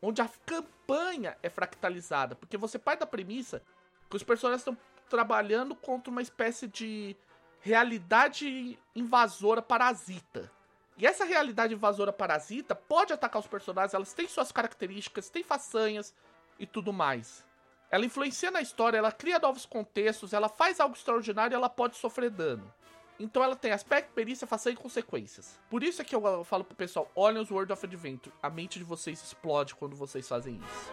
onde a campanha é fractalizada, porque você parte da premissa que os personagens estão trabalhando contra uma espécie de realidade invasora parasita. E essa realidade invasora parasita pode atacar os personagens, elas têm suas características, têm façanhas e tudo mais. Ela influencia na história, ela cria novos contextos, ela faz algo extraordinário ela pode sofrer dano. Então ela tem aspecto, perícia, façanha e consequências. Por isso é que eu falo pro pessoal, olhem os World of Adventure. A mente de vocês explode quando vocês fazem isso.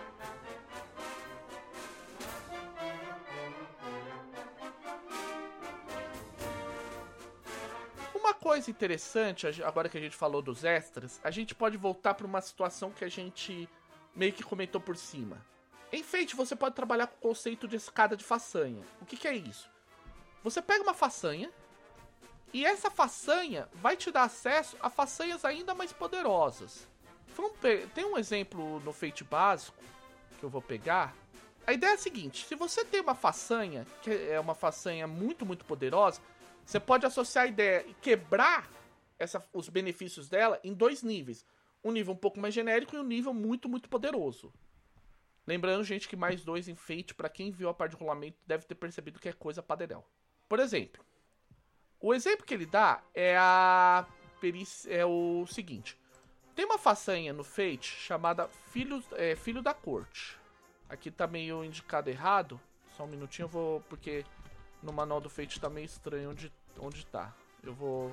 coisa interessante, agora que a gente falou dos extras, a gente pode voltar para uma situação que a gente meio que comentou por cima. Em Fate, você pode trabalhar com o conceito de escada de façanha. O que, que é isso? Você pega uma façanha, e essa façanha vai te dar acesso a façanhas ainda mais poderosas. Tem um exemplo no Fate básico que eu vou pegar. A ideia é a seguinte: se você tem uma façanha, que é uma façanha muito, muito poderosa, você pode associar a ideia e quebrar essa, os benefícios dela em dois níveis. Um nível um pouco mais genérico e um nível muito, muito poderoso. Lembrando, gente, que mais dois enfeite, para quem viu a parte de rolamento, deve ter percebido que é coisa padedel. Por exemplo, o exemplo que ele dá é a é o seguinte. Tem uma façanha no Fate chamada Filho, é, Filho da Corte. Aqui tá meio indicado errado. Só um minutinho, eu vou. Porque no manual do Fate tá meio estranho onde, onde tá. Eu vou.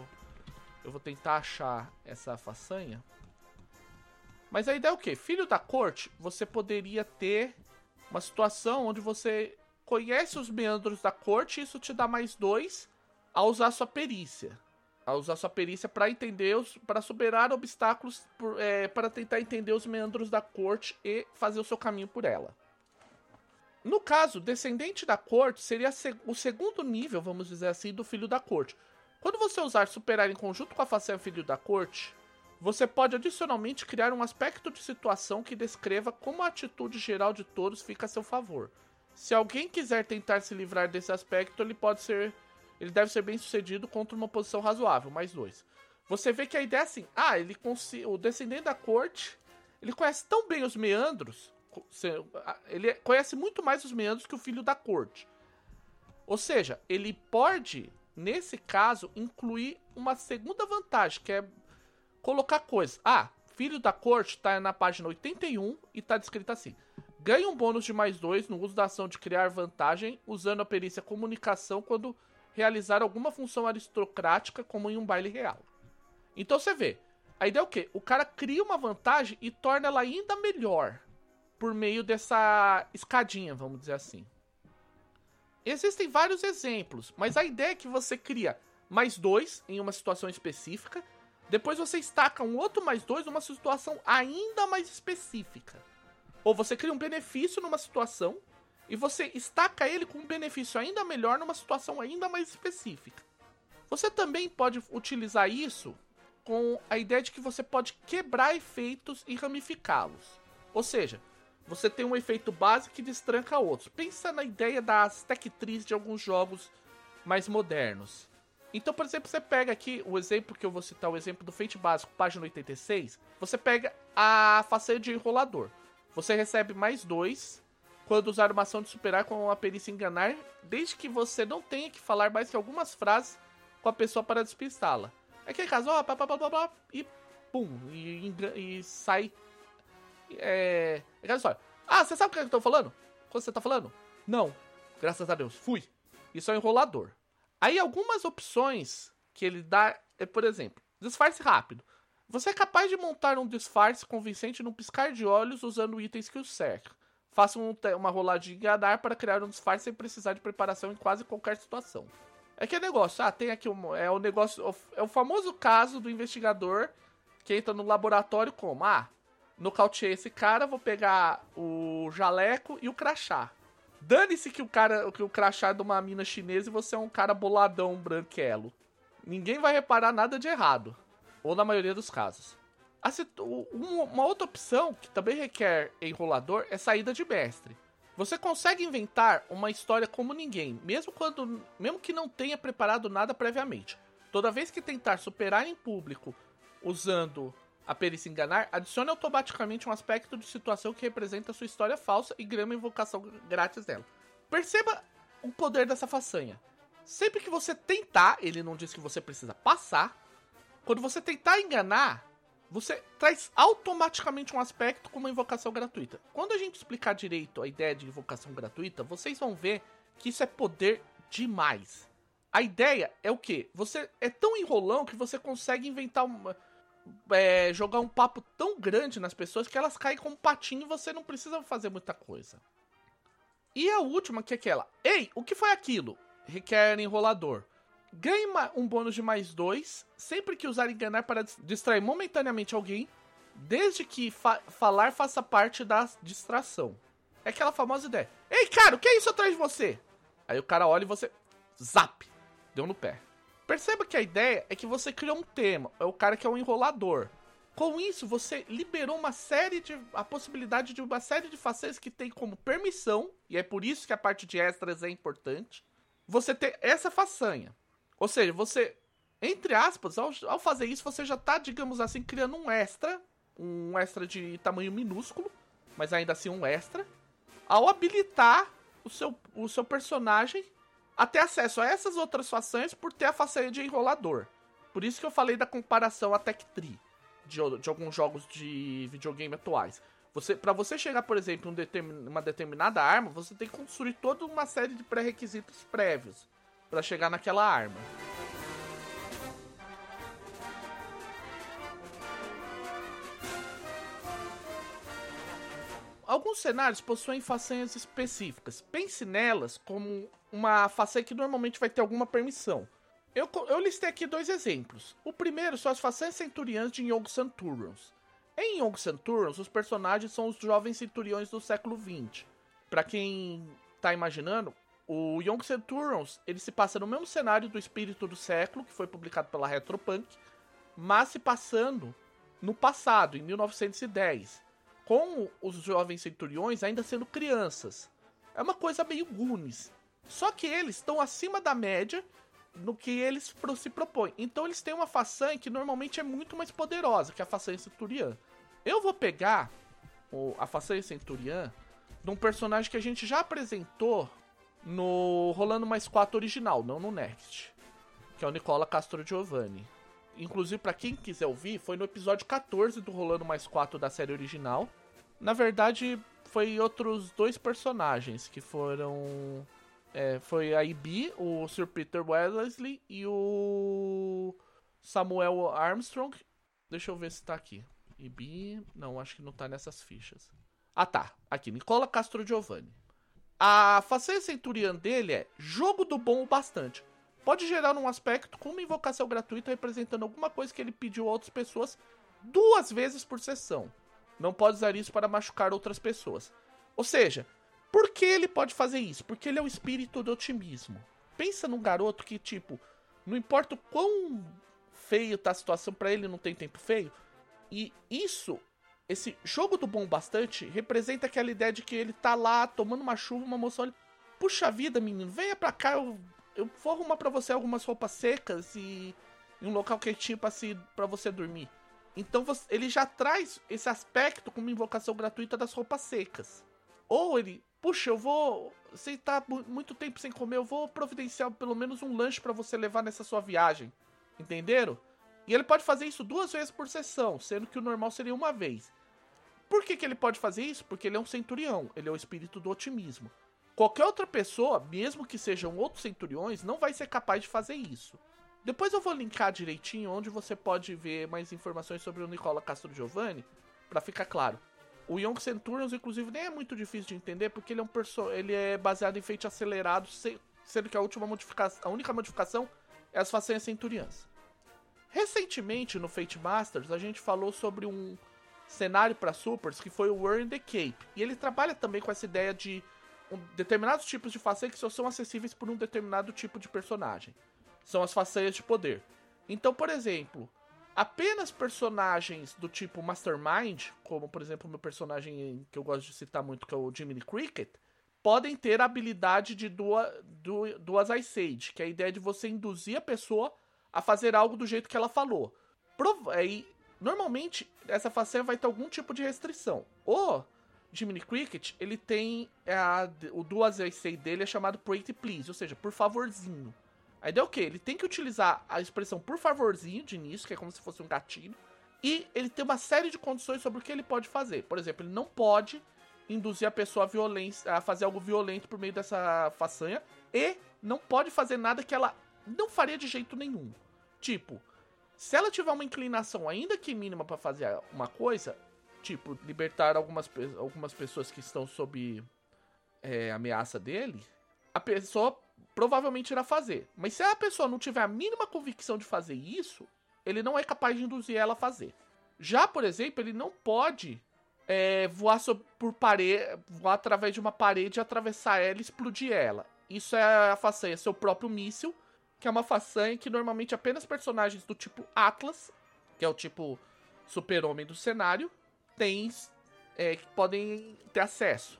Eu vou tentar achar essa façanha. Mas a ideia é o quê? Filho da corte, você poderia ter uma situação onde você conhece os meandros da corte e isso te dá mais dois a usar sua perícia. A usar sua perícia para entender para superar obstáculos, é, para tentar entender os meandros da corte e fazer o seu caminho por ela. No caso, descendente da corte seria o segundo nível, vamos dizer assim, do filho da corte. Quando você usar superar em conjunto com a façanha filho da corte, você pode adicionalmente criar um aspecto de situação que descreva como a atitude geral de todos fica a seu favor. Se alguém quiser tentar se livrar desse aspecto, ele pode ser. Ele deve ser bem sucedido contra uma posição razoável, mais dois. Você vê que a ideia é assim: ah, ele o descendente da corte, ele conhece tão bem os meandros ele conhece muito mais os meandros que o filho da corte. Ou seja, ele pode, nesse caso, incluir uma segunda vantagem, que é colocar coisas. Ah, filho da corte está na página 81 e está descrito assim: ganha um bônus de mais dois no uso da ação de criar vantagem usando a perícia comunicação quando realizar alguma função aristocrática, como em um baile real. Então você vê, a ideia é o quê? O cara cria uma vantagem e torna ela ainda melhor por meio dessa escadinha, vamos dizer assim. Existem vários exemplos, mas a ideia é que você cria mais dois em uma situação específica, Depois você estaca um outro mais dois numa situação ainda mais específica. Ou você cria um benefício numa situação e você estaca ele com um benefício ainda melhor numa situação ainda mais específica. Você também pode utilizar isso com a ideia de que você pode quebrar efeitos e ramificá-los. Ou seja, você tem um efeito base que destranca outros. Pensa na ideia das tech trees de alguns jogos mais modernos. Então, por exemplo, você pega aqui o exemplo que eu vou citar, o exemplo do Fate básico, página 86. Você pega a façanha de enrolador. Você recebe mais dois quando usar uma ação de superar com a perícia enganar, desde que você não tenha que falar mais que algumas frases com a pessoa para despistá-la. É aquele caso, ó, blá, blá, blá, blá, e pum, e, e, sai. É. É. Ah, você sabe o que eu tô falando? Quando você tá falando? Não. Graças a Deus. Fui. Isso é um enrolador. Aí algumas opções que ele dá é, por exemplo, disfarce rápido. Você é capaz de montar um disfarce convincente num piscar de olhos usando itens que o cercam. Faça um, uma roladinha de enganar para criar um disfarce sem precisar de preparação em quase qualquer situação. É que é negócio, ah, tem aqui um, é o negócio, é o famoso caso do investigador que entra no laboratório como, ah, nocauteei esse cara, vou pegar o jaleco e o crachá. Dane-se que o cara, que o crachá de uma mina chinesa e você é um cara boladão branquelo. Ninguém vai reparar nada de errado. Ou na maioria dos casos. Uma outra opção que também requer enrolador é saída de mestre. Você consegue inventar uma história como ninguém, mesmo quando, mesmo que não tenha preparado nada previamente. Toda vez que tentar superar em público usando a perícia enganar, adicione automaticamente um aspecto de situação que representa sua história falsa e uma invocação grátis dela. Perceba o poder dessa façanha. Sempre que você tentar, ele não diz que você precisa passar. Quando você tentar enganar, você traz automaticamente um aspecto com uma invocação gratuita. Quando a gente explicar direito a ideia de invocação gratuita, vocês vão ver que isso é poder demais. A ideia é o que? Você é tão enrolão que você consegue inventar uma, é, jogar um papo tão grande nas pessoas que elas caem como um patinho e você não precisa fazer muita coisa. E a última, que é aquela: Ei, o que foi aquilo? Requer enrolador. Ganhe um bônus de mais dois sempre que usar enganar para distrair momentaneamente alguém, desde que fa falar faça parte da distração. É aquela famosa ideia: Ei, cara, o que é isso atrás de você? Aí o cara olha e você. Zap! Deu no pé. Perceba que a ideia é que você criou um tema, é o cara que é um enrolador. Com isso, você liberou uma série de. a possibilidade de uma série de facetas que tem como permissão, e é por isso que a parte de extras é importante. Você ter essa façanha. Ou seja, você, entre aspas, ao, ao fazer isso, você já está, digamos assim, criando um extra, um extra de tamanho minúsculo, mas ainda assim um extra, ao habilitar o seu, o seu personagem a ter acesso a essas outras façanhas por ter a façanha de enrolador. Por isso que eu falei da comparação a Tech Tree de, de alguns jogos de videogame atuais. Você, para você chegar, por exemplo, em um uma determinada arma, você tem que construir toda uma série de pré-requisitos prévios para chegar naquela arma. Alguns cenários possuem façanhas específicas. Pense nelas como uma façanha que normalmente vai ter alguma permissão. Eu, eu listei aqui dois exemplos. O primeiro são as façanhas centuriãs de Young Centurions. Em Young Centurions, os personagens são os jovens centuriões do século XX. Para quem tá imaginando, o Young Centurions ele se passa no mesmo cenário do Espírito do Século, que foi publicado pela Retropunk, mas se passando no passado, em 1910 com os jovens centuriões ainda sendo crianças. É uma coisa meio Goonies. Só que eles estão acima da média no que eles se propõem. Então eles têm uma façanha que normalmente é muito mais poderosa que a façanha centuriã. Eu vou pegar a façanha centuriã de um personagem que a gente já apresentou no Rolando Mais 4 original, não no Next. Que é o Nicola Castro Giovanni. Inclusive, para quem quiser ouvir, foi no episódio 14 do Rolando Mais 4 da série original. Na verdade, foi outros dois personagens que foram. É, foi a Ibi, o Sir Peter Wellesley e o Samuel Armstrong. Deixa eu ver se tá aqui. Ibi. Não, acho que não tá nessas fichas. Ah tá, aqui, Nicola Castro Giovanni. A façanha centuriã dele é jogo do bom o bastante. pode gerar um aspecto com uma invocação gratuita representando alguma coisa que ele pediu a outras pessoas duas vezes por sessão. Não pode usar isso para machucar outras pessoas. Ou seja, por que ele pode fazer isso? Porque ele é o espírito do otimismo. Pensa num garoto que, tipo, não importa o quão feio tá a situação para ele, não tem tempo feio. E isso, esse jogo do bom bastante, representa aquela ideia de que ele tá lá tomando uma chuva, uma moça olha, puxa vida, menino, venha pra cá, eu eu vou arrumar para você algumas roupas secas e, e um local quentinho para se, pra você dormir. Então você, ele já traz esse aspecto como invocação gratuita das roupas secas. Ou ele, puxa, eu vou. Você tá muito tempo sem comer, eu vou providenciar pelo menos um lanche para você levar nessa sua viagem. Entenderam? E ele pode fazer isso duas vezes por sessão, sendo que o normal seria uma vez. Por que, que ele pode fazer isso? Porque ele é um centurião, ele é o espírito do otimismo. Qualquer outra pessoa, mesmo que sejam outros centuriões, não vai ser capaz de fazer isso. Depois eu vou linkar direitinho onde você pode ver mais informações sobre o Nicola Castro Giovanni, para ficar claro. O Young Centurions, inclusive, nem é muito difícil de entender, porque ele é, um perso ele é baseado em feito acelerado, sendo que a, última modificação, a única modificação é as façanhas centuriãs. Recentemente, no Fate Masters, a gente falou sobre um cenário para supers que foi o War in the Cape, e ele trabalha também com essa ideia de um, determinados tipos de façanhas que só são acessíveis por um determinado tipo de personagem. São as façanhas de poder. Então, por exemplo, apenas personagens do tipo Mastermind, como por exemplo o meu personagem que eu gosto de citar muito, que é o Jiminy Cricket, podem ter a habilidade de duas, duas Ice Age, que é a ideia de você induzir a pessoa a fazer algo do jeito que ela falou. Aí, normalmente, essa façanha vai ter algum tipo de restrição. Ou Jiminy Cricket, ele tem a, o duas essay dele é chamado Pretty Please, ou seja, por favorzinho. A ideia é o quê? Ele tem que utilizar a expressão por favorzinho de início, que é como se fosse um gatilho, e ele tem uma série de condições sobre o que ele pode fazer. Por exemplo, ele não pode induzir a pessoa a, violência, a fazer algo violento por meio dessa façanha, e não pode fazer nada que ela não faria de jeito nenhum. Tipo, se ela tiver uma inclinação ainda que mínima para fazer uma coisa, tipo, libertar algumas, algumas pessoas que estão sob é, ameaça dele, a pessoa provavelmente irá fazer. Mas se a pessoa não tiver a mínima convicção de fazer isso, ele não é capaz de induzir ela a fazer. Já, por exemplo, ele não pode é, voar sobre, por parede, voar através de uma parede, atravessar ela e explodir ela. Isso é a façanha, seu próprio míssil, que é uma façanha que normalmente apenas personagens do tipo Atlas, que é o tipo super-homem do cenário, tens é, podem ter acesso.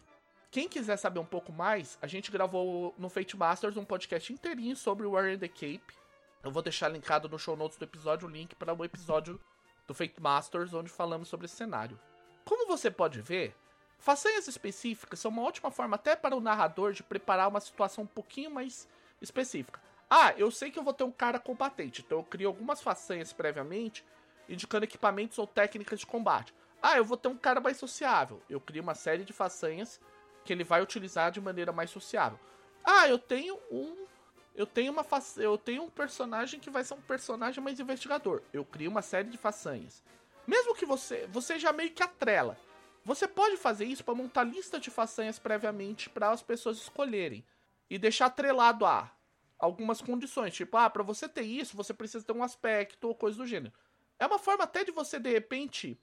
Quem quiser saber um pouco mais, a gente gravou no Fate Masters um podcast inteirinho sobre o in the Cape. Eu vou deixar linkado no show notes do episódio o link para o episódio do Fate Masters onde falamos sobre esse cenário. Como você pode ver, façanhas específicas são uma ótima forma até para o narrador de preparar uma situação um pouquinho mais específica. Ah, eu sei que eu vou ter um cara combatente, então eu crio algumas façanhas previamente, indicando equipamentos ou técnicas de combate. Ah, eu vou ter um cara mais sociável. Eu crio uma série de façanhas que ele vai utilizar de maneira mais sociável. Ah, eu tenho um. Eu tenho uma fa... eu tenho um personagem que vai ser um personagem mais investigador. Eu crio uma série de façanhas. Mesmo que você, você já meio que atrela. Você pode fazer isso para montar lista de façanhas previamente para as pessoas escolherem e deixar atrelado a algumas condições, tipo, ah, para você ter isso, você precisa ter um aspecto ou coisa do gênero. É uma forma até de você de repente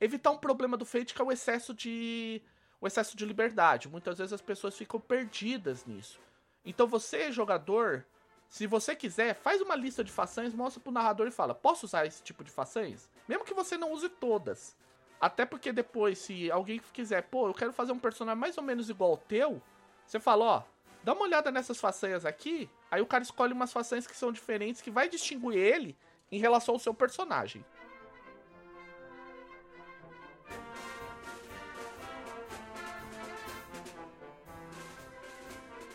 evitar um problema do Fate que é o excesso de o excesso de liberdade. Muitas vezes as pessoas ficam perdidas nisso. Então você, jogador, se você quiser, faz uma lista de façanhas, mostra pro narrador e fala: "Posso usar esse tipo de façanhas?" Mesmo que você não use todas. Até porque depois, se alguém quiser, pô, eu quero fazer um personagem mais ou menos igual ao teu, você fala, ó, dá uma olhada nessas façanhas aqui, aí o cara escolhe umas façanhas que são diferentes, que vai distinguir ele em relação ao seu personagem.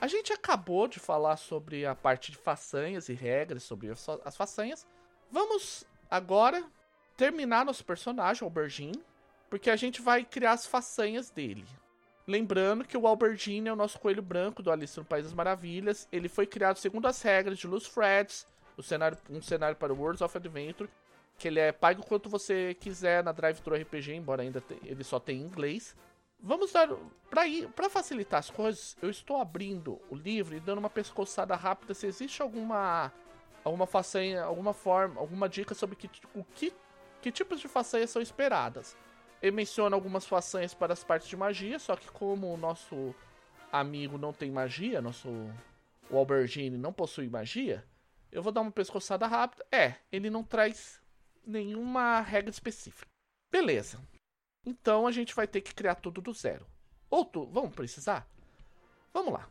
A gente acabou de falar sobre a parte de façanhas e regras sobre as façanhas. Vamos agora terminar nosso personagem, Albergine, porque a gente vai criar as façanhas dele. Lembrando que o Albergine é o nosso coelho branco do Alice no País das Maravilhas. Ele foi criado segundo as regras de Luz Freds, cenário, um cenário para o Worlds of Adventure, que ele é pago quanto você quiser na Drive Thru RPG, embora ainda ele só tenha inglês. Vamos dar. Pra facilitar as coisas, eu estou abrindo o livro e dando uma pescoçada rápida se existe alguma. Alguma façanha, alguma forma, alguma dica sobre que, o que, que tipos de façanhas são esperadas. Ele menciona algumas façanhas para as partes de magia, só que como o nosso amigo não tem magia, nosso o Albergine não possui magia, eu vou dar uma pescoçada rápida. É, ele não traz nenhuma regra específica. Beleza. Então a gente vai ter que criar tudo do zero. Ou tu, vamos precisar? Vamos lá.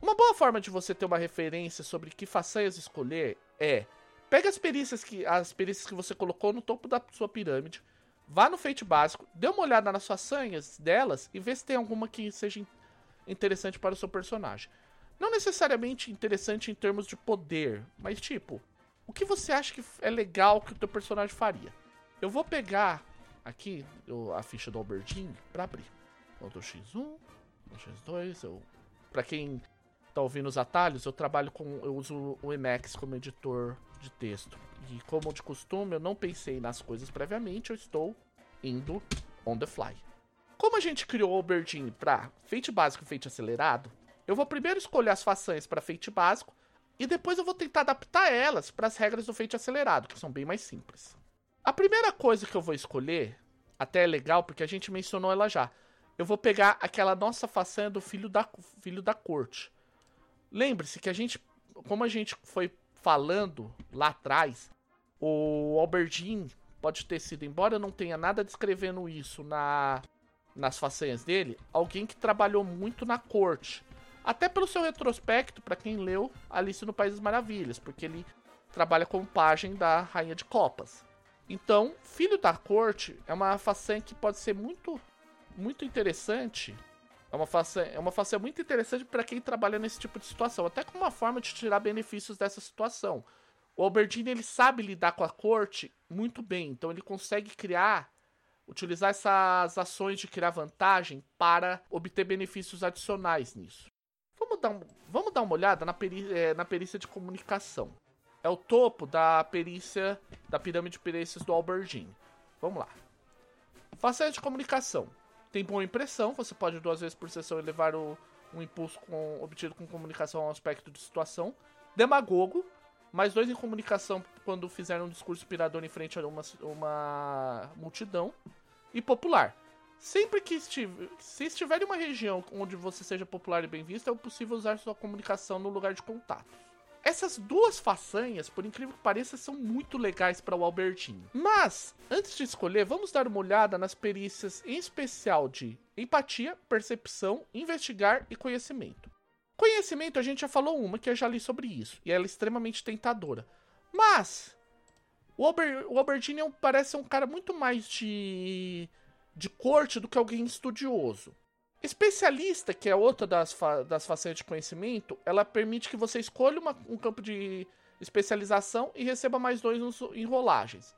Uma boa forma de você ter uma referência sobre que façanhas escolher é pega as perícias que as perícias que você colocou no topo da sua pirâmide, vá no feito básico, dê uma olhada nas façanhas delas e vê se tem alguma que seja interessante para o seu personagem. Não necessariamente interessante em termos de poder, mas tipo, o que você acha que é legal que o teu personagem faria? Eu vou pegar aqui a ficha do Albertine para abrir. Ctrl X1, X2, eu para quem tá ouvindo os atalhos, eu trabalho com eu uso o Emacs como editor de texto. E como de costume, eu não pensei nas coisas previamente, eu estou indo on the fly. Como a gente criou o Albertine para feite básico e feite acelerado, eu vou primeiro escolher as façanhas para feite básico e depois eu vou tentar adaptar elas para as regras do feite acelerado, que são bem mais simples. A primeira coisa que eu vou escolher, até é legal porque a gente mencionou ela já. Eu vou pegar aquela nossa façanha do filho da, filho da corte. Lembre-se que a gente, como a gente foi falando lá atrás, o Albertine pode ter sido, embora não tenha nada descrevendo isso na, nas façanhas dele, alguém que trabalhou muito na corte. Até pelo seu retrospecto, para quem leu Alice no País das Maravilhas, porque ele trabalha como pajem da Rainha de Copas. Então, Filho da Corte é uma façanha que pode ser muito, muito interessante. É uma façanha, é uma façanha muito interessante para quem trabalha nesse tipo de situação, até como uma forma de tirar benefícios dessa situação. O Albertine ele sabe lidar com a corte muito bem, então ele consegue criar, utilizar essas ações de criar vantagem para obter benefícios adicionais nisso. Vamos dar, vamos dar uma olhada na, peri, é, na perícia de comunicação. É o topo da perícia, da pirâmide de perícias do Albertine. Vamos lá. Facilidade de comunicação. Tem boa impressão, você pode duas vezes por sessão elevar o, um impulso com, obtido com comunicação a um aspecto de situação. Demagogo, mais dois em comunicação quando fizer um discurso inspirador em frente a uma, uma multidão. E popular. Sempre que estiver, se estiver em uma região onde você seja popular e bem visto, é possível usar sua comunicação no lugar de contato. Essas duas façanhas, por incrível que pareça, são muito legais para o Albertinho. Mas, antes de escolher, vamos dar uma olhada nas perícias em especial de empatia, percepção, investigar e conhecimento. Conhecimento, a gente já falou uma que eu já li sobre isso, e ela é extremamente tentadora. Mas, o, Albert, o Albertine parece um cara muito mais de de corte do que alguém estudioso. Especialista, que é outra das, fa das façanhas de conhecimento, ela permite que você escolha uma, um campo de especialização e receba mais dois em rolagens.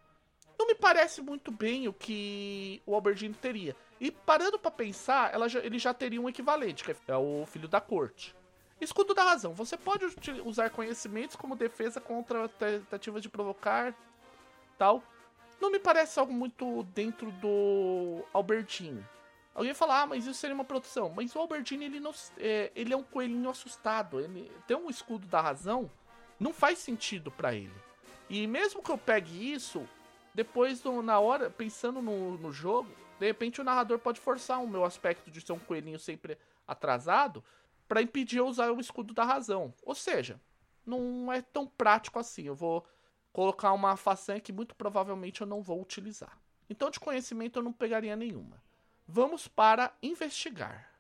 Não me parece muito bem o que o Albertine teria. E parando para pensar, já, ele já teria um equivalente, que é o filho da corte. Escudo da razão. Você pode usar conhecimentos como defesa contra tentativas de provocar tal não me parece algo muito dentro do Albertine. Alguém fala, ah, mas isso seria uma produção. Mas o Albertine, ele, não, é, ele é um coelhinho assustado. Ele tem um escudo da razão, não faz sentido para ele. E mesmo que eu pegue isso, depois, na hora, pensando no, no jogo, de repente o narrador pode forçar o meu aspecto de ser um coelhinho sempre atrasado para impedir eu usar o escudo da razão. Ou seja, não é tão prático assim. Eu vou colocar uma façanha que muito provavelmente eu não vou utilizar. Então, de conhecimento, eu não pegaria nenhuma. Vamos para investigar.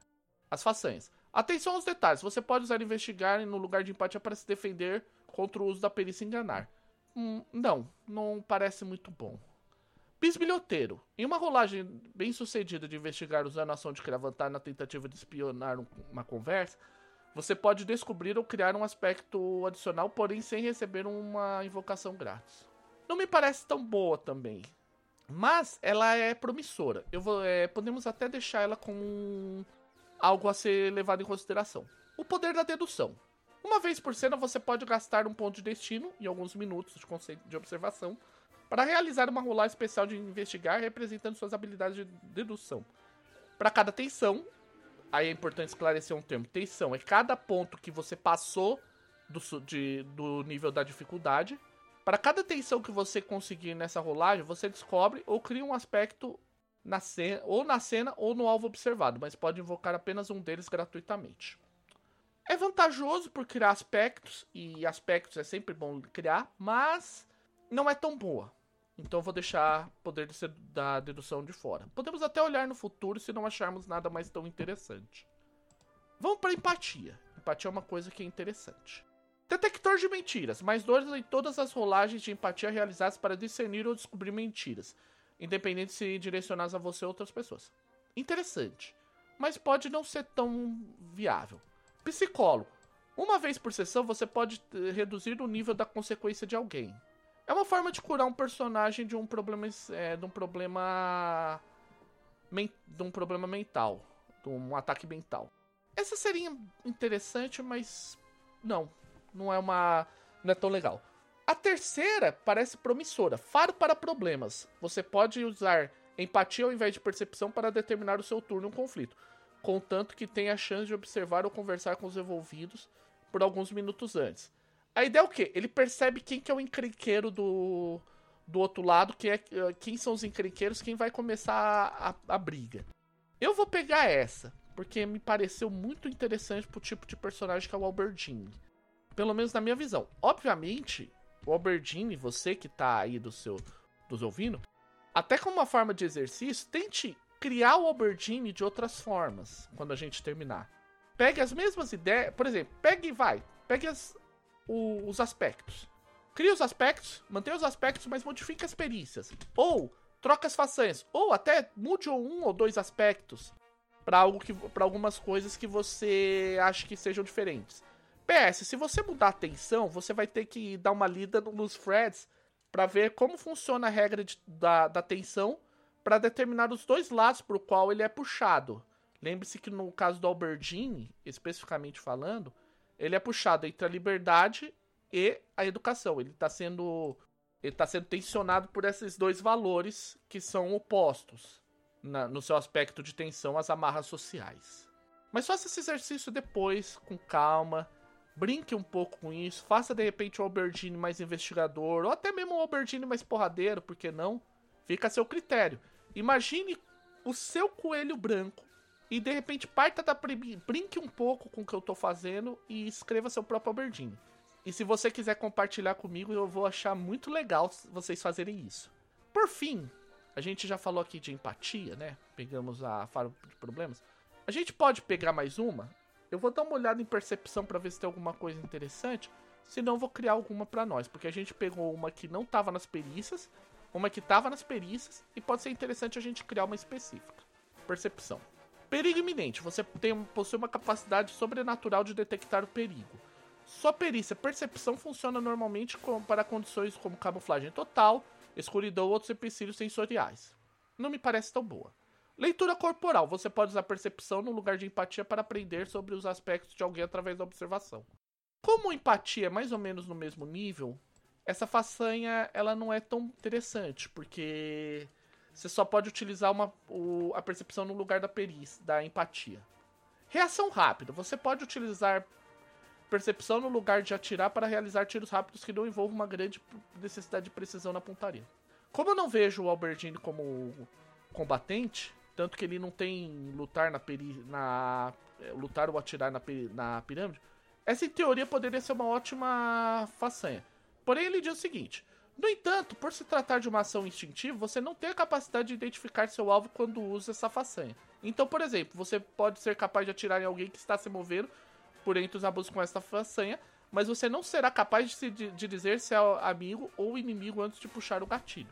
As façanhas. Atenção aos detalhes. Você pode usar investigar no lugar de empatia para se defender contra o uso da perícia enganar. Hum, não, não parece muito bom. Bisbilhoteiro. Em uma rolagem bem sucedida de investigar usando a ação de criar na tentativa de espionar uma conversa, você pode descobrir ou criar um aspecto adicional, porém sem receber uma invocação grátis. Não me parece tão boa também. Mas ela é promissora. Eu vou, é, podemos até deixar ela como algo a ser levado em consideração. O poder da dedução. Uma vez por cena, você pode gastar um ponto de destino e alguns minutos de de observação para realizar uma rolagem especial de investigar representando suas habilidades de dedução. Para cada tensão, aí é importante esclarecer um termo. Tensão é cada ponto que você passou do, de, do nível da dificuldade. Para cada tensão que você conseguir nessa rolagem, você descobre ou cria um aspecto na cena, ou na cena ou no alvo observado, mas pode invocar apenas um deles gratuitamente. É vantajoso por criar aspectos, e aspectos é sempre bom criar, mas não é tão boa. Então vou deixar poder da dedução de fora. Podemos até olhar no futuro se não acharmos nada mais tão interessante. Vamos para empatia. Empatia é uma coisa que é interessante. Detector de mentiras. Mais dois em todas as rolagens de empatia realizadas para discernir ou descobrir mentiras, independente se direcionadas a você ou outras pessoas. Interessante, mas pode não ser tão viável. Psicólogo. Uma vez por sessão, você pode eh, reduzir o nível da consequência de alguém. É uma forma de curar um personagem de um problema, é, de um problema, de um problema mental, de um ataque mental. Essa seria interessante, mas não, não é uma, não é tão legal. A terceira parece promissora. Faro para problemas. Você pode usar empatia ao invés de percepção para determinar o seu turno em um conflito, contanto que tenha a chance de observar ou conversar com os envolvidos por alguns minutos antes. A ideia é o quê? Ele percebe quem que é o encrenqueiro do, do outro lado, quem, é, quem são os encrenqueiros, quem vai começar a, a, a briga. Eu vou pegar essa, porque me pareceu muito interessante pro tipo de personagem que é o Albertine. Pelo menos na minha visão. Obviamente, o Albertine, você que tá aí do seu, dos ouvindo, até como uma forma de exercício, tente criar o Albertine de outras formas quando a gente terminar. Pegue as mesmas ideias, por exemplo, pegue e vai, pegue as, o, os aspectos. Cria os aspectos, mantenha os aspectos, mas modifique as perícias. Ou troca as façanhas. Ou até mude um ou dois aspectos para algo que para algumas coisas que você acha que sejam diferentes. PS, se você mudar a tensão, você vai ter que dar uma lida nos threads para ver como funciona a regra de, da, da tensão para determinar os dois lados por qual ele é puxado. Lembre-se que no caso do Albertine, especificamente falando, ele é puxado entre a liberdade e a educação. Ele está sendo ele está sendo tensionado por esses dois valores que são opostos na, no seu aspecto de tensão às amarras sociais. Mas faça esse exercício depois, com calma, brinque um pouco com isso, faça de repente o Albertine mais investigador, ou até mesmo o Albertine mais porradeiro, por que não? Fica a seu critério. Imagine o seu coelho branco e de repente parta da brinque um pouco com o que eu tô fazendo e escreva seu próprio Albertine. E se você quiser compartilhar comigo, eu vou achar muito legal vocês fazerem isso. Por fim, a gente já falou aqui de empatia, né? Pegamos a faro de problemas. A gente pode pegar mais uma? Eu vou dar uma olhada em percepção para ver se tem alguma coisa interessante. Se não, vou criar alguma para nós, porque a gente pegou uma que não tava nas perícias, uma que tava nas perícias e pode ser interessante a gente criar uma específica. Percepção. Perigo iminente. Você tem, possui uma capacidade sobrenatural de detectar o perigo. Sua perícia percepção funciona normalmente com, para condições como camuflagem total, escuridão ou outros empecilhos sensoriais. Não me parece tão boa. Leitura corporal. Você pode usar percepção no lugar de empatia para aprender sobre os aspectos de alguém através da observação. Como empatia é mais ou menos no mesmo nível, essa façanha ela não é tão interessante, porque você só pode utilizar uma, o, a percepção no lugar da perícia, da empatia. Reação rápida. Você pode utilizar percepção no lugar de atirar para realizar tiros rápidos que não envolvam uma grande necessidade de precisão na pontaria. Como eu não vejo o Albertine como combatente, tanto que ele não tem lutar na, peri, na é, lutar ou atirar na, na pirâmide, essa em teoria poderia ser uma ótima façanha. Porém, ele diz o seguinte: no entanto, por se tratar de uma ação instintiva, você não tem a capacidade de identificar seu alvo quando usa essa façanha. Então, por exemplo, você pode ser capaz de atirar em alguém que está se movendo por entre os abusos com essa façanha, mas você não será capaz de, se, de, de dizer se é amigo ou inimigo antes de puxar o gatilho.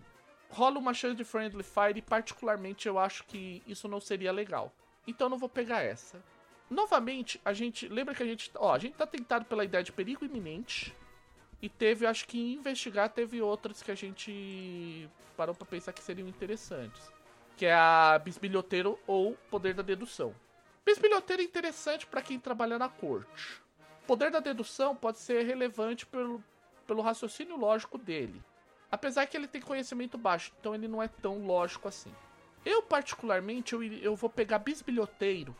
Rola uma chance de Friendly Fire e, particularmente, eu acho que isso não seria legal. Então, não vou pegar essa. Novamente, a gente. Lembra que a gente. Ó, a gente tá tentado pela ideia de perigo iminente e teve, acho que investigar, teve outras que a gente parou para pensar que seriam interessantes. Que é a bisbilhoteiro ou poder da dedução. Bisbilhoteiro é interessante para quem trabalha na corte. Poder da dedução pode ser relevante pelo, pelo raciocínio lógico dele. Apesar que ele tem conhecimento baixo, então ele não é tão lógico assim. Eu, particularmente, eu, eu vou pegar bisbilhoteiro.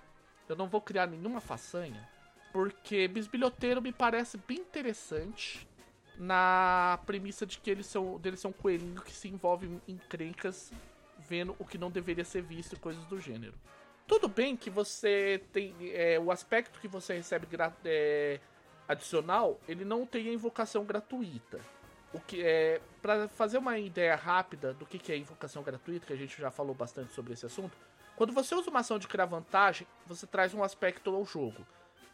Eu não vou criar nenhuma façanha. Porque bisbilhoteiro me parece bem interessante na premissa de que eles são, deles são coelhinho que se envolvem em crencas vendo o que não deveria ser visto e coisas do gênero. Tudo bem que você tem. É, o aspecto que você recebe é, adicional, ele não tem a invocação gratuita. O que é. para fazer uma ideia rápida do que, que é invocação gratuita, que a gente já falou bastante sobre esse assunto. Quando você usa uma ação de criar vantagem, você traz um aspecto ao jogo.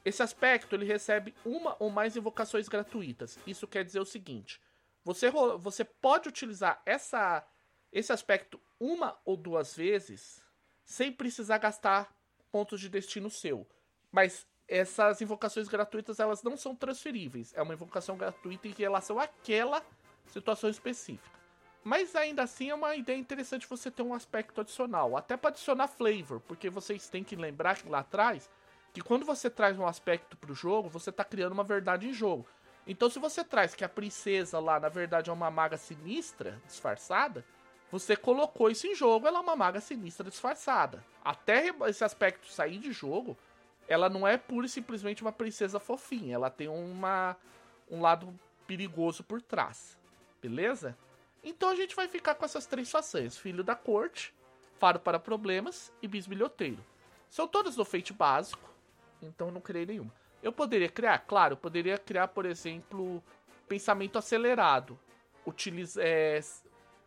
Esse aspecto ele recebe uma ou mais invocações gratuitas. Isso quer dizer o seguinte: você, você pode utilizar essa, esse aspecto uma ou duas vezes sem precisar gastar pontos de destino seu. Mas essas invocações gratuitas elas não são transferíveis. É uma invocação gratuita em relação àquela situação específica. Mas ainda assim é uma ideia interessante você ter um aspecto adicional, até para adicionar flavor, porque vocês têm que lembrar que lá atrás que quando você traz um aspecto para o jogo, você está criando uma verdade em jogo. Então, se você traz que a princesa lá, na verdade, é uma maga sinistra, disfarçada, você colocou isso em jogo, ela é uma maga sinistra disfarçada. Até esse aspecto sair de jogo, ela não é pura e simplesmente uma princesa fofinha. Ela tem uma, um lado perigoso por trás. Beleza? Então a gente vai ficar com essas três façanhas: Filho da Corte, Faro para Problemas e Bisbilhoteiro. São todas do feito básico então não criei nenhuma. Eu poderia criar? Claro, eu poderia criar, por exemplo, pensamento acelerado. Utiliza, é,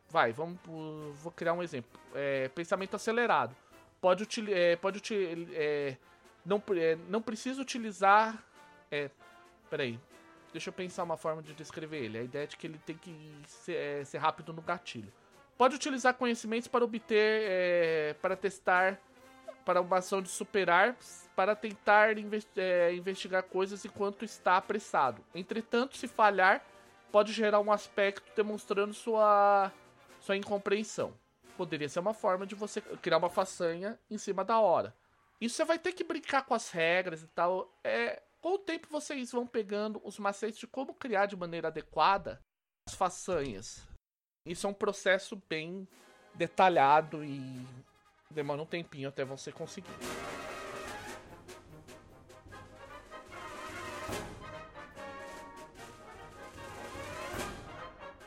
vai, vamos, vou criar um exemplo. É, pensamento acelerado. Pode, utilizar, é, pode util, é, não, é, não precisa utilizar. É, peraí, deixa eu pensar uma forma de descrever ele. A ideia é de que ele tem que ser, é, ser rápido no gatilho. Pode utilizar conhecimentos para obter, é, para testar, para uma ação de superar para tentar é, investigar coisas enquanto está apressado. Entretanto, se falhar, pode gerar um aspecto demonstrando sua, sua incompreensão. Poderia ser uma forma de você criar uma façanha em cima da hora. Isso você vai ter que brincar com as regras e tal. É, com o tempo vocês vão pegando os macetes de como criar de maneira adequada as façanhas. Isso é um processo bem detalhado e demora um tempinho até você conseguir.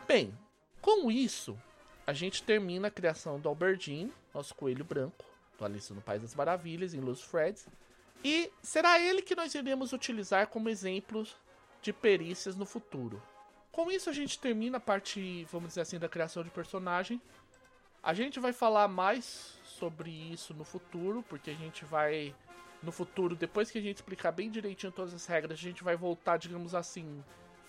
Bem, com isso, a gente termina a criação do Alberdin, nosso coelho branco, do Alice no País das Maravilhas, em Los Freds. E será ele que nós iremos utilizar como exemplos de perícias no futuro. Com isso, a gente termina a parte, vamos dizer assim, da criação de personagem. A gente vai falar mais sobre isso no futuro, porque a gente vai. No futuro, depois que a gente explicar bem direitinho todas as regras, a gente vai voltar, digamos assim,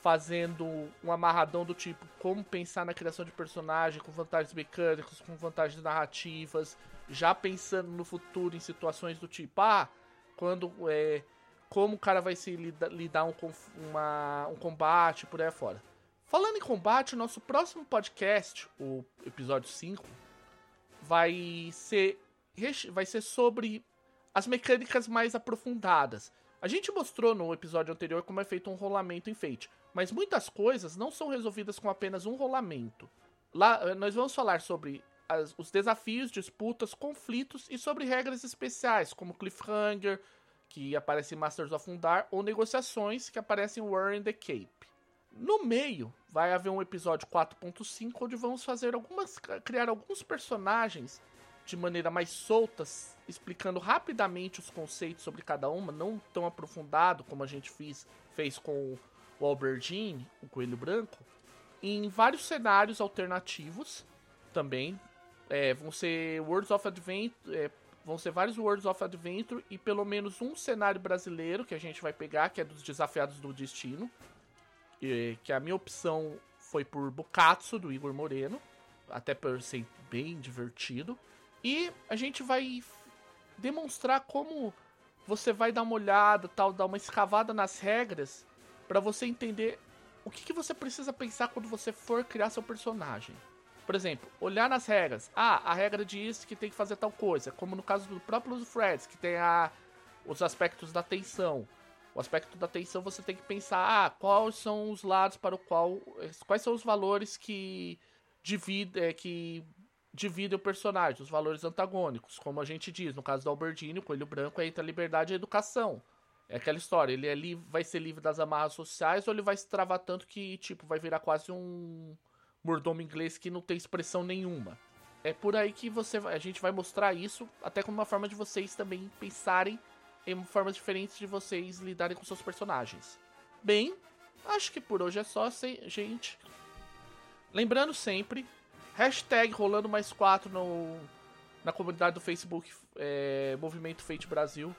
fazendo um amarradão do tipo como pensar na criação de personagem com vantagens mecânicas, com vantagens narrativas, já pensando no futuro em situações do tipo, ah, quando é, como o cara vai se lidar, lidar um, uma, um combate por aí fora. Falando em combate, o nosso próximo podcast, o episódio 5, vai ser vai ser sobre as mecânicas mais aprofundadas. A gente mostrou no episódio anterior como é feito um rolamento em Fate. Mas muitas coisas não são resolvidas com apenas um rolamento. Lá eh, nós vamos falar sobre as, os desafios, disputas, conflitos e sobre regras especiais, como Cliffhanger, que aparece em Masters of Undar, ou negociações, que aparecem em War in the Cape. No meio, vai haver um episódio 4.5 onde vamos fazer algumas criar alguns personagens de maneira mais soltas, explicando rapidamente os conceitos sobre cada uma, não tão aprofundado como a gente fez com o Albertine, o Coelho Branco, em vários cenários alternativos também. É, vão ser Worlds of Adventure, é, vão ser vários Worlds of Adventure e pelo menos um cenário brasileiro que a gente vai pegar, que é dos Desafiados do Destino, e, que a minha opção foi por Bukatsu, do Igor Moreno, até por ser bem divertido. E a gente vai demonstrar como você vai dar uma olhada, tal, dar uma escavada nas regras para você entender o que, que você precisa pensar quando você for criar seu personagem. Por exemplo, olhar nas regras. Ah, a regra diz que tem que fazer tal coisa. Como no caso do próprio Threads, que tem a, os aspectos da tensão. O aspecto da tensão você tem que pensar, ah, quais são os lados para o qual. Quais são os valores que dividem, é, que dividem o personagem, os valores antagônicos. Como a gente diz, no caso do Albertini, o Coelho Branco é entre a liberdade e a educação. É aquela história, ele é livre, vai ser livre das amarras sociais ou ele vai se travar tanto que, tipo, vai virar quase um mordomo inglês que não tem expressão nenhuma. É por aí que você a gente vai mostrar isso, até como uma forma de vocês também pensarem em formas diferentes de vocês lidarem com seus personagens. Bem, acho que por hoje é só, gente. Lembrando sempre, hashtag rolando mais 4 no, na comunidade do Facebook é, Movimento Fate Brasil.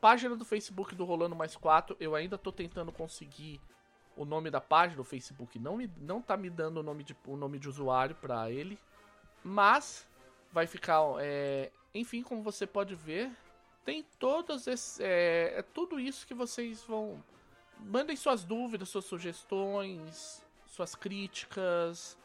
Página do Facebook do Rolando Mais 4, eu ainda tô tentando conseguir o nome da página do Facebook. Não, me, não tá me dando o nome de, o nome de usuário para ele. Mas vai ficar. É, enfim, como você pode ver, tem todas esse, é, é tudo isso que vocês vão. Mandem suas dúvidas, suas sugestões, suas críticas.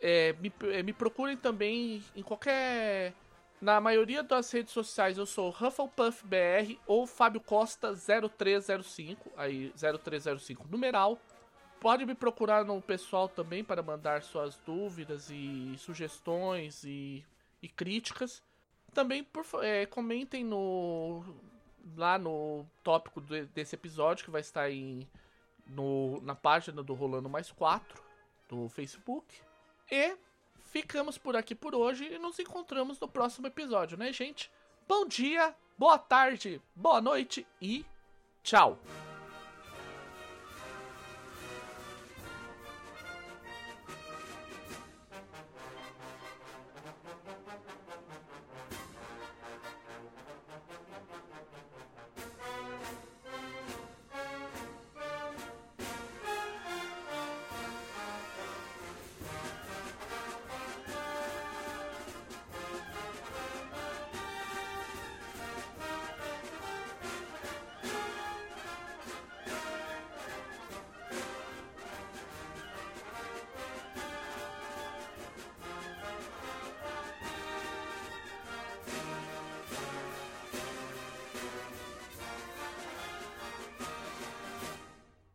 É, me, é, me procurem também em qualquer. Na maioria das redes sociais eu sou HufflepuffBR ou Fábio Costa 0305, aí 0305 numeral. Pode me procurar no pessoal também para mandar suas dúvidas e sugestões e, e críticas. Também por, é, comentem no lá no tópico de, desse episódio que vai estar em, no, na página do Rolando Mais 4 do Facebook. E ficamos por aqui por hoje e nos encontramos no próximo episódio, né, gente? Bom dia, boa tarde, boa noite e tchau!